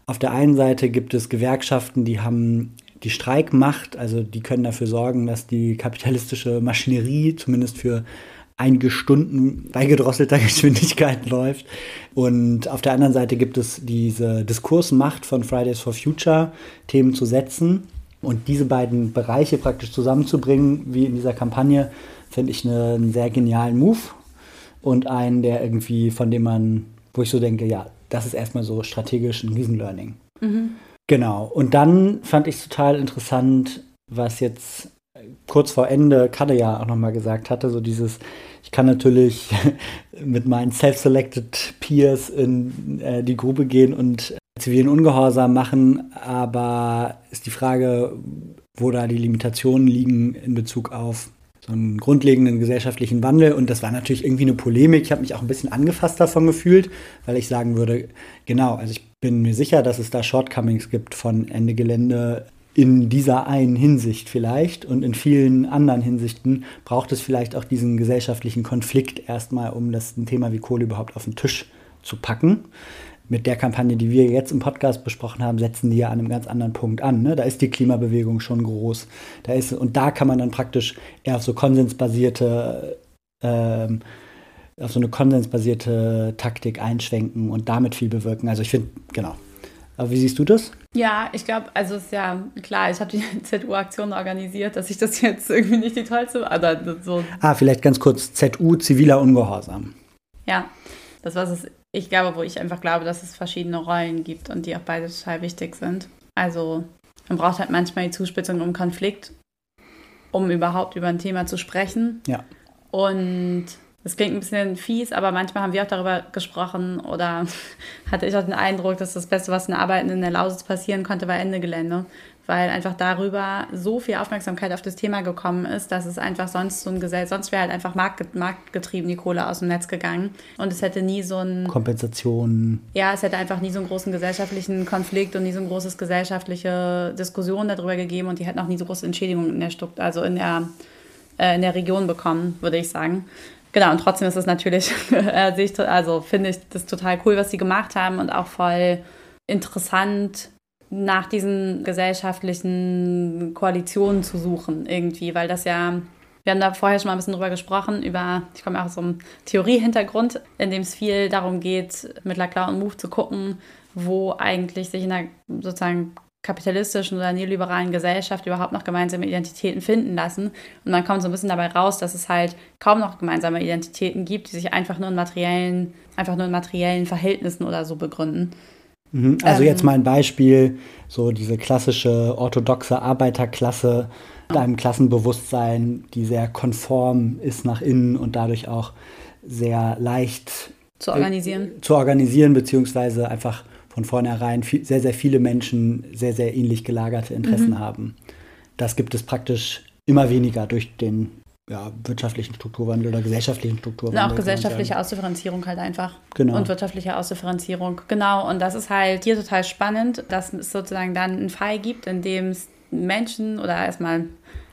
auf der einen Seite gibt es Gewerkschaften, die haben die Streikmacht, also die können dafür sorgen, dass die kapitalistische Maschinerie zumindest für einige Stunden bei gedrosselter [laughs] Geschwindigkeit läuft. Und auf der anderen Seite gibt es diese Diskursmacht von Fridays for Future, Themen zu setzen. Und diese beiden Bereiche praktisch zusammenzubringen, wie in dieser Kampagne, finde ich eine, einen sehr genialen Move. Und einen, der irgendwie, von dem man, wo ich so denke, ja, das ist erstmal so strategisch ein Riesenlearning. Mhm. Genau. Und dann fand ich es total interessant, was jetzt kurz vor Ende Kadde ja auch nochmal gesagt hatte, so dieses, ich kann natürlich [laughs] mit meinen self-selected Peers in äh, die Grube gehen und zivilen Ungehorsam machen, aber ist die Frage, wo da die Limitationen liegen in Bezug auf so einen grundlegenden gesellschaftlichen Wandel. Und das war natürlich irgendwie eine Polemik. Ich habe mich auch ein bisschen angefasst davon gefühlt, weil ich sagen würde, genau, also ich bin mir sicher, dass es da Shortcomings gibt von Ende Gelände in dieser einen Hinsicht vielleicht und in vielen anderen Hinsichten braucht es vielleicht auch diesen gesellschaftlichen Konflikt erstmal, um das ein Thema wie Kohle überhaupt auf den Tisch zu packen. Mit der Kampagne, die wir jetzt im Podcast besprochen haben, setzen die ja an einem ganz anderen Punkt an. Ne? Da ist die Klimabewegung schon groß. Da ist, und da kann man dann praktisch eher auf so konsensbasierte ähm, auf so eine konsensbasierte Taktik einschwenken und damit viel bewirken. Also ich finde, genau. Aber wie siehst du das? Ja, ich glaube, also ist ja klar, ich habe die [laughs] ZU-Aktion organisiert, dass ich das jetzt irgendwie nicht die tollste, oder so. Ah, vielleicht ganz kurz, ZU, ziviler Ungehorsam. Ja, das was es, ich glaube, wo ich einfach glaube, dass es verschiedene Rollen gibt und die auch beide total wichtig sind. Also man braucht halt manchmal die Zuspitzung um Konflikt, um überhaupt über ein Thema zu sprechen. Ja. Und das klingt ein bisschen fies, aber manchmal haben wir auch darüber gesprochen oder [laughs] hatte ich auch den Eindruck, dass das Beste, was in Arbeiten in der Lausitz passieren konnte, war Ende Gelände. Weil einfach darüber so viel Aufmerksamkeit auf das Thema gekommen ist, dass es einfach sonst so ein Gesell, sonst wäre halt einfach markt, marktgetrieben die Kohle aus dem Netz gegangen. Und es hätte nie so ein. Kompensation. Ja, es hätte einfach nie so einen großen gesellschaftlichen Konflikt und nie so eine große gesellschaftliche Diskussion darüber gegeben und die hätten auch nie so große Entschädigungen in der Stuck, also in der, äh, in der Region bekommen, würde ich sagen. Genau, und trotzdem ist es natürlich, [laughs] also finde ich das total cool, was sie gemacht haben und auch voll interessant, nach diesen gesellschaftlichen Koalitionen zu suchen irgendwie, weil das ja, wir haben da vorher schon mal ein bisschen drüber gesprochen, über, ich komme auch aus so einem Theoriehintergrund, in dem es viel darum geht, mit Laclau und Move zu gucken, wo eigentlich sich in der sozusagen kapitalistischen oder neoliberalen Gesellschaft überhaupt noch gemeinsame Identitäten finden lassen. Und man kommt so ein bisschen dabei raus, dass es halt kaum noch gemeinsame Identitäten gibt, die sich einfach nur in materiellen, einfach nur in materiellen Verhältnissen oder so begründen. Mhm. Also ähm, jetzt mal ein Beispiel, so diese klassische orthodoxe Arbeiterklasse mit einem Klassenbewusstsein, die sehr konform ist nach innen und dadurch auch sehr leicht zu organisieren. Äh, zu organisieren, beziehungsweise einfach von vornherein viel, sehr, sehr viele Menschen sehr, sehr ähnlich gelagerte Interessen mhm. haben. Das gibt es praktisch immer weniger durch den ja, wirtschaftlichen Strukturwandel oder gesellschaftlichen Strukturwandel. Und auch gesellschaftliche Ausdifferenzierung halt einfach. Genau. Und wirtschaftliche Ausdifferenzierung. Genau. Und das ist halt hier total spannend, dass es sozusagen dann einen Fall gibt, in dem es Menschen oder erstmal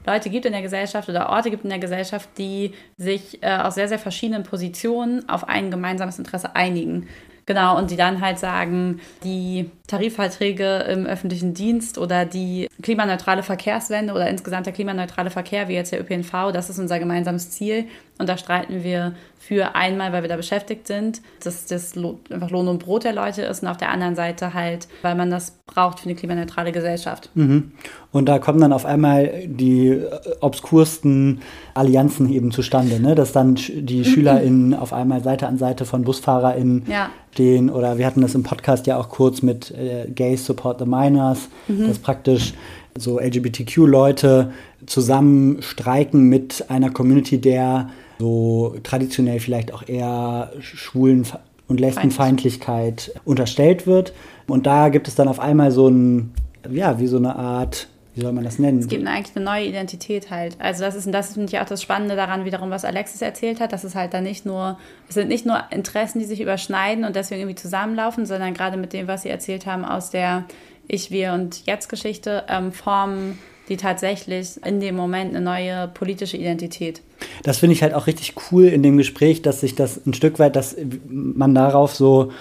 Leute gibt in der Gesellschaft oder Orte gibt in der Gesellschaft, die sich äh, aus sehr, sehr verschiedenen Positionen auf ein gemeinsames Interesse einigen. Genau, und die dann halt sagen, die Tarifverträge im öffentlichen Dienst oder die klimaneutrale Verkehrswende oder insgesamt der klimaneutrale Verkehr, wie jetzt der ÖPNV, das ist unser gemeinsames Ziel. Und da streiten wir für einmal, weil wir da beschäftigt sind, dass das einfach Lohn und Brot der Leute ist und auf der anderen Seite halt, weil man das braucht für eine klimaneutrale Gesellschaft. Mhm. Und da kommen dann auf einmal die äh, obskursten Allianzen eben zustande, ne? dass dann die [laughs] SchülerInnen auf einmal Seite an Seite von BusfahrerInnen ja. stehen oder wir hatten das im Podcast ja auch kurz mit äh, Gays Support the Minors, mhm. dass praktisch so LGBTQ-Leute zusammen streiken mit einer Community, der so traditionell vielleicht auch eher Schwulen- und Lesbenfeindlichkeit unterstellt wird. Und da gibt es dann auf einmal so ein, ja, wie so eine Art, wie soll man das nennen? Es gibt eigentlich eine neue Identität halt. Also das ist, das finde ich auch das Spannende daran wiederum, was Alexis erzählt hat, dass es halt dann nicht nur, es sind nicht nur Interessen, die sich überschneiden und deswegen irgendwie zusammenlaufen, sondern gerade mit dem, was sie erzählt haben aus der Ich, Wir und Jetzt-Geschichte, ähm, formen die tatsächlich in dem Moment eine neue politische Identität. Das finde ich halt auch richtig cool in dem Gespräch, dass sich das ein Stück weit, dass man darauf so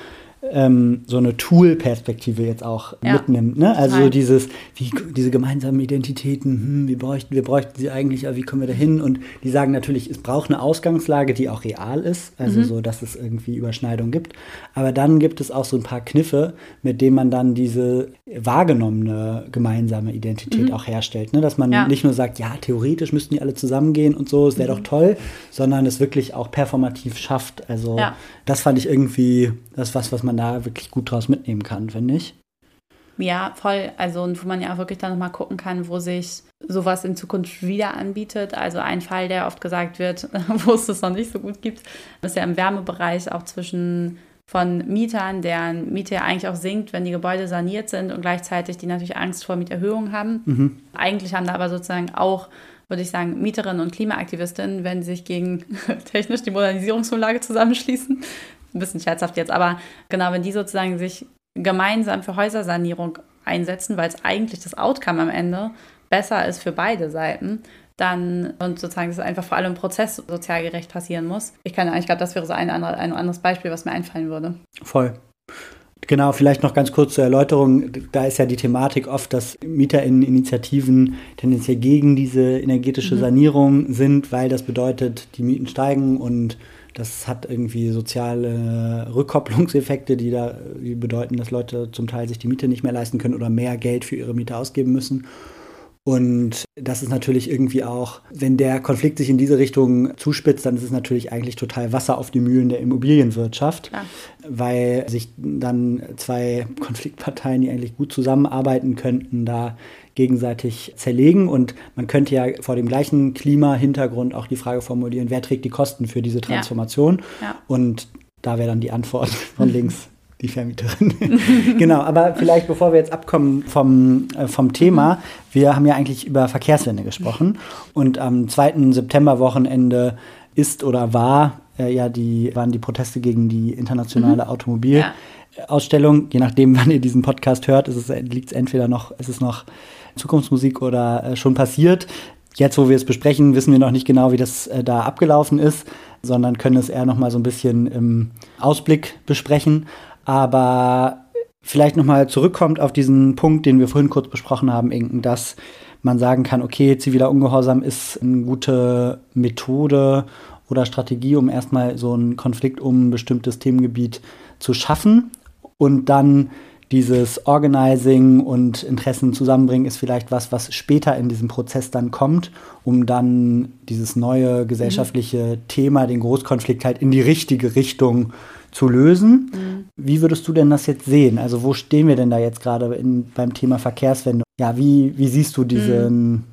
ähm, so eine Tool-Perspektive jetzt auch ja. mitnimmt. Ne? Also Nein. dieses, wie, diese gemeinsamen Identitäten, hm, wir, bräuchten, wir bräuchten sie eigentlich, aber wie kommen wir da hin? Und die sagen natürlich, es braucht eine Ausgangslage, die auch real ist, also mhm. so, dass es irgendwie Überschneidungen gibt. Aber dann gibt es auch so ein paar Kniffe, mit denen man dann diese wahrgenommene gemeinsame Identität mhm. auch herstellt. Ne? Dass man ja. nicht nur sagt, ja, theoretisch müssten die alle zusammengehen und so, es wäre mhm. doch toll, sondern es wirklich auch performativ schafft. Also ja. das fand ich irgendwie, das was, was man man da wirklich gut draus mitnehmen kann, finde ich. Ja, voll. Also, und wo man ja auch wirklich dann nochmal gucken kann, wo sich sowas in Zukunft wieder anbietet. Also, ein Fall, der oft gesagt wird, [laughs] wo es das noch nicht so gut gibt, ist ja im Wärmebereich auch zwischen von Mietern, deren Miete ja eigentlich auch sinkt, wenn die Gebäude saniert sind und gleichzeitig die natürlich Angst vor Mieterhöhungen haben. Mhm. Eigentlich haben da aber sozusagen auch würde ich sagen, Mieterinnen und Klimaaktivistinnen, wenn sie sich gegen [laughs] technisch die Modernisierungsumlage zusammenschließen, ein bisschen scherzhaft jetzt, aber genau, wenn die sozusagen sich gemeinsam für Häusersanierung einsetzen, weil es eigentlich das Outcome am Ende besser ist für beide Seiten, dann und sozusagen dass es einfach vor allem im Prozess sozial gerecht passieren muss. Ich kann, ich glaube, das wäre so ein, andere, ein anderes Beispiel, was mir einfallen würde. Voll. Genau, vielleicht noch ganz kurz zur Erläuterung. Da ist ja die Thematik oft, dass MieterInnen-Initiativen tendenziell gegen diese energetische mhm. Sanierung sind, weil das bedeutet, die Mieten steigen und das hat irgendwie soziale Rückkopplungseffekte, die da die bedeuten, dass Leute zum Teil sich die Miete nicht mehr leisten können oder mehr Geld für ihre Miete ausgeben müssen. Und das ist natürlich irgendwie auch, wenn der Konflikt sich in diese Richtung zuspitzt, dann ist es natürlich eigentlich total Wasser auf die Mühlen der Immobilienwirtschaft, Klar. weil sich dann zwei Konfliktparteien, die eigentlich gut zusammenarbeiten könnten, da gegenseitig zerlegen. Und man könnte ja vor dem gleichen Klimahintergrund auch die Frage formulieren, wer trägt die Kosten für diese Transformation? Ja. Ja. Und da wäre dann die Antwort [laughs] von links die Vermieterin. [laughs] genau, aber vielleicht bevor wir jetzt abkommen vom, äh, vom Thema, wir haben ja eigentlich über Verkehrswende gesprochen und am 2. September-Wochenende ist oder war äh, ja die, waren die Proteste gegen die internationale mhm. Automobilausstellung. Je nachdem, wann ihr diesen Podcast hört, liegt es entweder noch, ist es noch Zukunftsmusik oder äh, schon passiert. Jetzt, wo wir es besprechen, wissen wir noch nicht genau, wie das äh, da abgelaufen ist, sondern können es eher noch mal so ein bisschen im Ausblick besprechen. Aber vielleicht noch mal zurückkommt auf diesen Punkt, den wir vorhin kurz besprochen haben, Inken, dass man sagen kann, okay, ziviler Ungehorsam ist eine gute Methode oder Strategie, um erstmal so einen Konflikt um ein bestimmtes Themengebiet zu schaffen und dann dieses Organizing und Interessen zusammenbringen ist vielleicht was, was später in diesem Prozess dann kommt, um dann dieses neue gesellschaftliche mhm. Thema, den Großkonflikt halt in die richtige Richtung zu lösen. Mhm. Wie würdest du denn das jetzt sehen? Also wo stehen wir denn da jetzt gerade beim Thema Verkehrswende? Ja, wie, wie siehst du diesen, mhm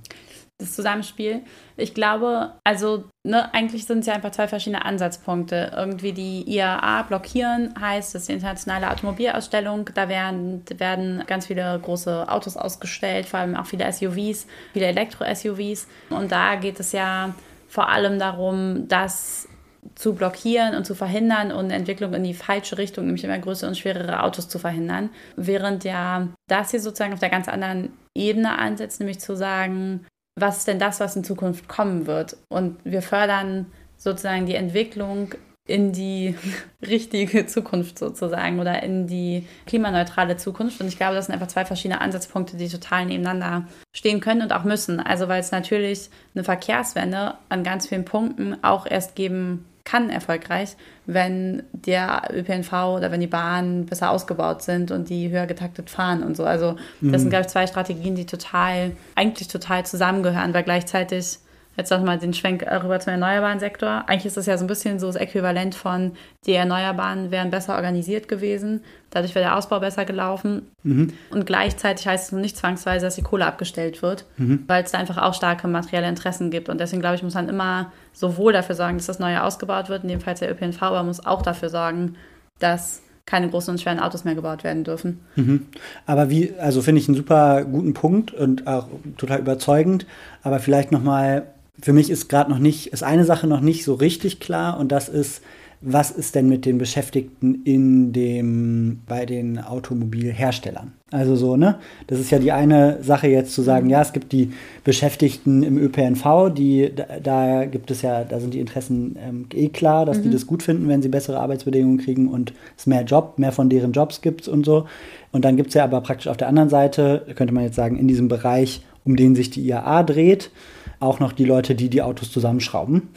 das Zusammenspiel. Ich glaube, also ne, eigentlich sind es ja einfach zwei verschiedene Ansatzpunkte. Irgendwie die IAA blockieren heißt, das ist die internationale Automobilausstellung. Da werden, werden ganz viele große Autos ausgestellt, vor allem auch viele SUVs, viele Elektro-SUVs. Und da geht es ja vor allem darum, das zu blockieren und zu verhindern und Entwicklung in die falsche Richtung, nämlich immer größere und schwerere Autos zu verhindern. Während ja das hier sozusagen auf der ganz anderen Ebene ansetzt, nämlich zu sagen, was ist denn das, was in Zukunft kommen wird? Und wir fördern sozusagen die Entwicklung in die [laughs] richtige Zukunft sozusagen oder in die klimaneutrale Zukunft. Und ich glaube, das sind einfach zwei verschiedene Ansatzpunkte, die total nebeneinander stehen können und auch müssen. Also weil es natürlich eine Verkehrswende an ganz vielen Punkten auch erst geben kann erfolgreich, wenn der ÖPNV oder wenn die Bahnen besser ausgebaut sind und die höher getaktet fahren und so. Also das mhm. sind, glaube ich, zwei Strategien, die total, eigentlich total zusammengehören, weil gleichzeitig Jetzt nochmal den Schwenk rüber zum erneuerbaren Sektor. Eigentlich ist das ja so ein bisschen so das Äquivalent von, die Erneuerbaren wären besser organisiert gewesen, dadurch wäre der Ausbau besser gelaufen. Mhm. Und gleichzeitig heißt es nicht zwangsweise, dass die Kohle abgestellt wird, mhm. weil es da einfach auch starke materielle Interessen gibt. Und deswegen, glaube ich, muss man immer sowohl dafür sorgen, dass das Neue ausgebaut wird, in dem Fall der ÖPNV, aber muss auch dafür sorgen, dass keine großen und schweren Autos mehr gebaut werden dürfen. Mhm. Aber wie, also finde ich einen super guten Punkt und auch total überzeugend. Aber vielleicht nochmal für mich ist gerade noch nicht, ist eine Sache noch nicht so richtig klar und das ist, was ist denn mit den Beschäftigten in dem, bei den Automobilherstellern? Also so, ne? Das ist ja die eine Sache jetzt zu sagen, ja, es gibt die Beschäftigten im ÖPNV, die, da, da gibt es ja, da sind die Interessen ähm, eh klar, dass mhm. die das gut finden, wenn sie bessere Arbeitsbedingungen kriegen und es mehr Job, mehr von deren Jobs gibt und so. Und dann gibt es ja aber praktisch auf der anderen Seite, könnte man jetzt sagen, in diesem Bereich, um den sich die IAA dreht, auch noch die Leute, die die Autos zusammenschrauben.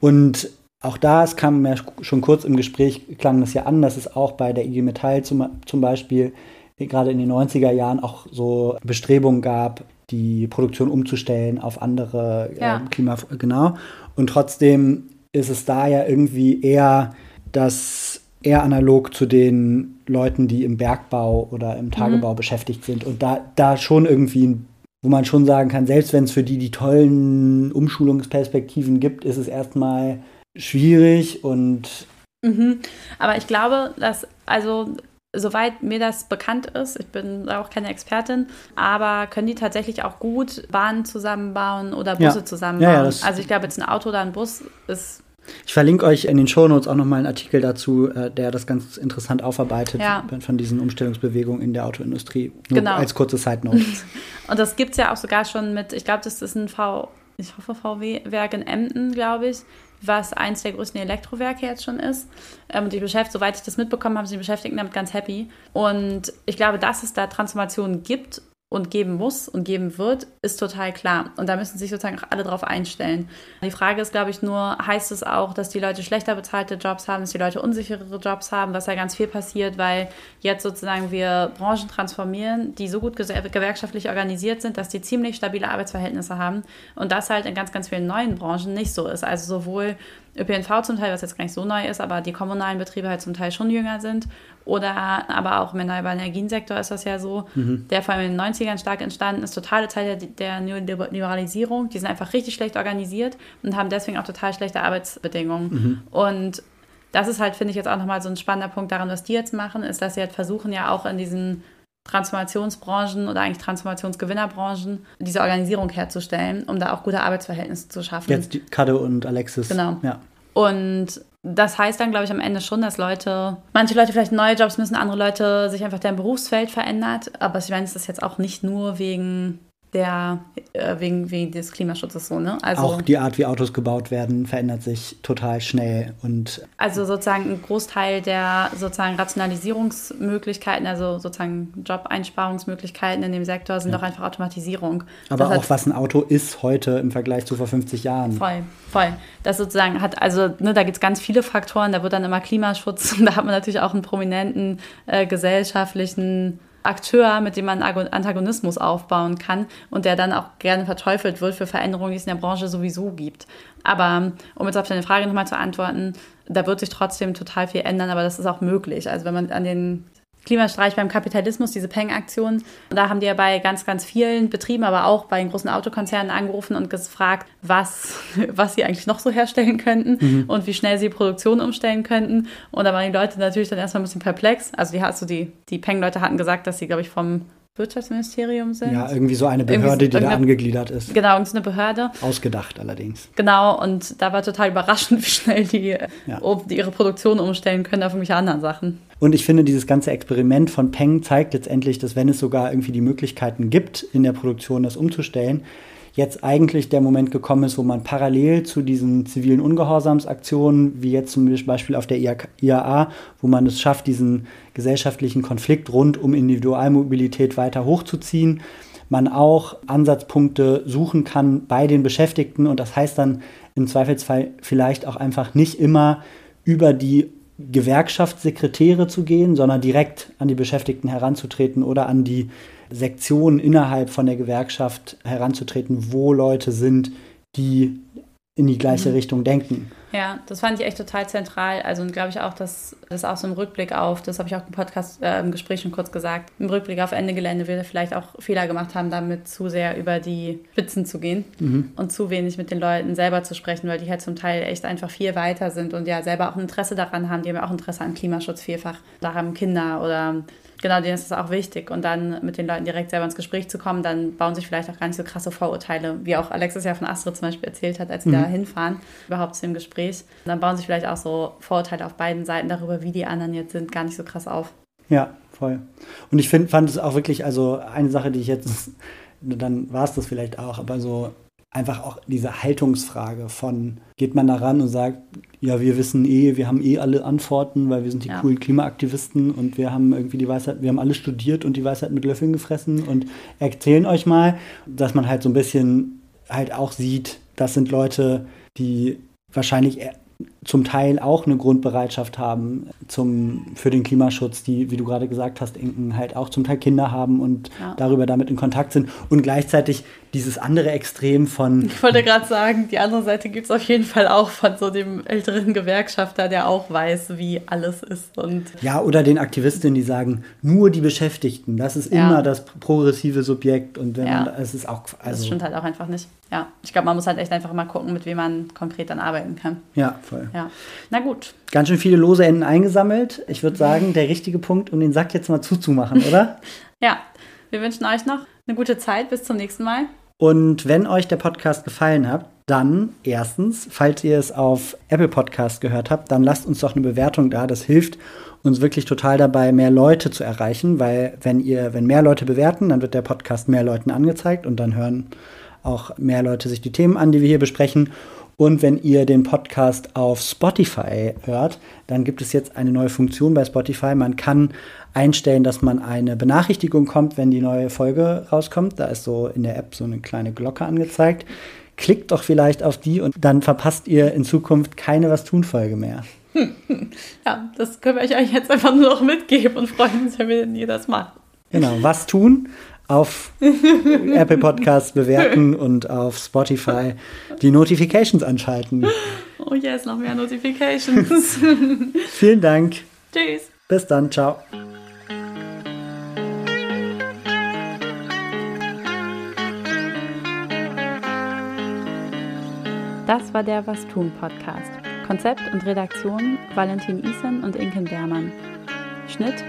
Und auch da, es kam mir schon kurz im Gespräch, klang das ja an, dass es auch bei der IG Metall zum, zum Beispiel gerade in den 90er Jahren auch so Bestrebungen gab, die Produktion umzustellen auf andere ja. äh, Klima, genau. Und trotzdem ist es da ja irgendwie eher das eher analog zu den Leuten, die im Bergbau oder im Tagebau mhm. beschäftigt sind und da, da schon irgendwie ein wo man schon sagen kann, selbst wenn es für die die tollen Umschulungsperspektiven gibt, ist es erstmal schwierig und. Mhm. Aber ich glaube, dass, also soweit mir das bekannt ist, ich bin auch keine Expertin, aber können die tatsächlich auch gut Bahnen zusammenbauen oder Busse ja. zusammenbauen? Ja, ja, also ich glaube, jetzt ein Auto oder ein Bus ist ich verlinke euch in den Shownotes auch nochmal einen Artikel dazu, äh, der das ganz interessant aufarbeitet von diesen Umstellungsbewegungen in der Autoindustrie. Nur genau. Als kurze Side Note. [laughs] Und das gibt es ja auch sogar schon mit, ich glaube, das ist ein V, ich hoffe VW-Werk in Emden, glaube ich, was eins der größten Elektrowerke jetzt schon ist. Ähm, und die Beschäftigten, soweit ich das mitbekommen habe, sind die Beschäftigten damit ganz happy. Und ich glaube, dass es da Transformationen gibt und geben muss und geben wird, ist total klar. Und da müssen sich sozusagen auch alle drauf einstellen. Die Frage ist, glaube ich, nur, heißt es auch, dass die Leute schlechter bezahlte Jobs haben, dass die Leute unsicherere Jobs haben, was ja ganz viel passiert, weil jetzt sozusagen wir Branchen transformieren, die so gut gewerkschaftlich organisiert sind, dass die ziemlich stabile Arbeitsverhältnisse haben und das halt in ganz, ganz vielen neuen Branchen nicht so ist. Also sowohl ÖPNV zum Teil, was jetzt gar nicht so neu ist, aber die kommunalen Betriebe halt zum Teil schon jünger sind. Oder aber auch im erneuerbaren Energiensektor ist das ja so, mhm. der vor allem in den 90ern stark entstanden ist, totale Zeit der, der Neoliberalisierung. Die sind einfach richtig schlecht organisiert und haben deswegen auch total schlechte Arbeitsbedingungen. Mhm. Und das ist halt, finde ich, jetzt auch nochmal so ein spannender Punkt daran, was die jetzt machen, ist, dass sie halt versuchen, ja auch in diesen Transformationsbranchen oder eigentlich Transformationsgewinnerbranchen diese Organisierung herzustellen, um da auch gute Arbeitsverhältnisse zu schaffen. Jetzt Kade und Alexis. Genau. Ja. Und das heißt dann, glaube ich, am Ende schon, dass Leute, manche Leute vielleicht neue Jobs müssen, andere Leute sich einfach deren Berufsfeld verändert. Aber ich meine, es ist jetzt auch nicht nur wegen der äh, wegen, wegen des Klimaschutzes so, ne? Also, auch die Art, wie Autos gebaut werden, verändert sich total schnell und also sozusagen ein Großteil der sozusagen Rationalisierungsmöglichkeiten, also sozusagen Job-Einsparungsmöglichkeiten in dem Sektor sind ja. doch einfach Automatisierung. Aber das auch was ein Auto ist heute im Vergleich zu vor 50 Jahren. Voll, voll. Das sozusagen hat, also ne, da gibt es ganz viele Faktoren, da wird dann immer Klimaschutz [laughs] und da hat man natürlich auch einen prominenten äh, gesellschaftlichen Akteur, mit dem man Antagonismus aufbauen kann und der dann auch gerne verteufelt wird für Veränderungen, die es in der Branche sowieso gibt. Aber um jetzt auf deine Frage nochmal zu antworten, da wird sich trotzdem total viel ändern, aber das ist auch möglich. Also wenn man an den Klimastreich beim Kapitalismus, diese Peng-Aktion. Da haben die ja bei ganz, ganz vielen Betrieben, aber auch bei den großen Autokonzernen angerufen und gefragt, was, [laughs] was sie eigentlich noch so herstellen könnten mhm. und wie schnell sie Produktion umstellen könnten. Und da waren die Leute natürlich dann erstmal ein bisschen perplex. Also die, also die, die Peng-Leute hatten gesagt, dass sie, glaube ich, vom Wirtschaftsministerium sind. Ja, irgendwie so eine Behörde, die da angegliedert ist. Genau, irgendeine Behörde. Ausgedacht allerdings. Genau, und da war total überraschend, [laughs] wie schnell die, ja. die ihre Produktion umstellen können auf irgendwelche anderen Sachen. Und ich finde, dieses ganze Experiment von Peng zeigt letztendlich, dass wenn es sogar irgendwie die Möglichkeiten gibt, in der Produktion das umzustellen, jetzt eigentlich der Moment gekommen ist, wo man parallel zu diesen zivilen Ungehorsamsaktionen, wie jetzt zum Beispiel auf der IAA, wo man es schafft, diesen gesellschaftlichen Konflikt rund um Individualmobilität weiter hochzuziehen, man auch Ansatzpunkte suchen kann bei den Beschäftigten und das heißt dann im Zweifelsfall vielleicht auch einfach nicht immer über die Gewerkschaftssekretäre zu gehen, sondern direkt an die Beschäftigten heranzutreten oder an die Sektionen innerhalb von der Gewerkschaft heranzutreten, wo Leute sind, die in die gleiche mhm. Richtung denken. Ja, das fand ich echt total zentral. Also glaube ich auch, dass das auch so im Rückblick auf, das habe ich auch im Podcast, äh, im Gespräch schon kurz gesagt, im Rückblick auf Ende Gelände wir vielleicht auch Fehler gemacht haben, damit zu sehr über die Spitzen zu gehen mhm. und zu wenig mit den Leuten selber zu sprechen, weil die halt zum Teil echt einfach viel weiter sind und ja selber auch ein Interesse daran haben. Die haben ja auch Interesse an Klimaschutz vielfach. Da haben Kinder oder genau, denen ist das auch wichtig. Und dann mit den Leuten direkt selber ins Gespräch zu kommen, dann bauen sich vielleicht auch gar nicht so krasse Vorurteile, wie auch Alexis ja von Astrid zum Beispiel erzählt hat, als sie mhm. da hinfahren, überhaupt zu dem Gespräch. Und dann bauen sich vielleicht auch so Vorurteile auf beiden Seiten darüber, wie die anderen jetzt sind, gar nicht so krass auf. Ja, voll. Und ich find, fand es auch wirklich, also eine Sache, die ich jetzt, [laughs] dann war es das vielleicht auch, aber so einfach auch diese Haltungsfrage von, geht man da ran und sagt, ja, wir wissen eh, wir haben eh alle Antworten, weil wir sind die ja. coolen Klimaaktivisten und wir haben irgendwie die Weisheit, wir haben alles studiert und die Weisheit mit Löffeln gefressen und erzählen euch mal, dass man halt so ein bisschen halt auch sieht, das sind Leute, die wahrscheinlich zum Teil auch eine Grundbereitschaft haben zum, für den Klimaschutz, die, wie du gerade gesagt hast, Inken halt auch zum Teil Kinder haben und ja. darüber damit in Kontakt sind und gleichzeitig dieses andere Extrem von. [laughs] Ich wollte gerade sagen, die andere Seite gibt es auf jeden Fall auch von so dem älteren Gewerkschafter, der auch weiß, wie alles ist. Und ja, oder den Aktivistinnen, die sagen, nur die Beschäftigten, das ist ja. immer das progressive Subjekt und wenn ja. man, es ist auch. Also, das stimmt halt auch einfach nicht. Ja, ich glaube, man muss halt echt einfach mal gucken, mit wem man konkret dann arbeiten kann. Ja, voll. Ja. Na gut. Ganz schön viele lose Enden eingesammelt. Ich würde sagen, der richtige Punkt, um den Sack jetzt mal zuzumachen, oder? [laughs] ja. Wir wünschen euch noch eine gute Zeit. Bis zum nächsten Mal. Und wenn euch der Podcast gefallen hat, dann erstens, falls ihr es auf Apple Podcast gehört habt, dann lasst uns doch eine Bewertung da. Das hilft uns wirklich total dabei, mehr Leute zu erreichen, weil wenn ihr, wenn mehr Leute bewerten, dann wird der Podcast mehr Leuten angezeigt und dann hören auch mehr Leute sich die Themen an, die wir hier besprechen. Und wenn ihr den Podcast auf Spotify hört, dann gibt es jetzt eine neue Funktion bei Spotify. Man kann einstellen, dass man eine Benachrichtigung kommt, wenn die neue Folge rauskommt. Da ist so in der App so eine kleine Glocke angezeigt. Klickt doch vielleicht auf die und dann verpasst ihr in Zukunft keine Was tun Folge mehr. [laughs] Ja, das können wir euch jetzt einfach nur noch mitgeben und freuen uns, wenn ihr das macht. Genau, was tun? Auf [laughs] Apple Podcasts bewerten und auf Spotify die Notifications anschalten. Oh yes, noch mehr Notifications. [laughs] Vielen Dank. Tschüss. Bis dann, ciao. Das war der Was tun Podcast. Konzept und Redaktion Valentin Isen und Inken Bermann. Schnitt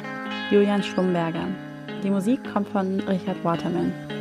Julian Schwumberger. Die Musik kommt von Richard Waterman.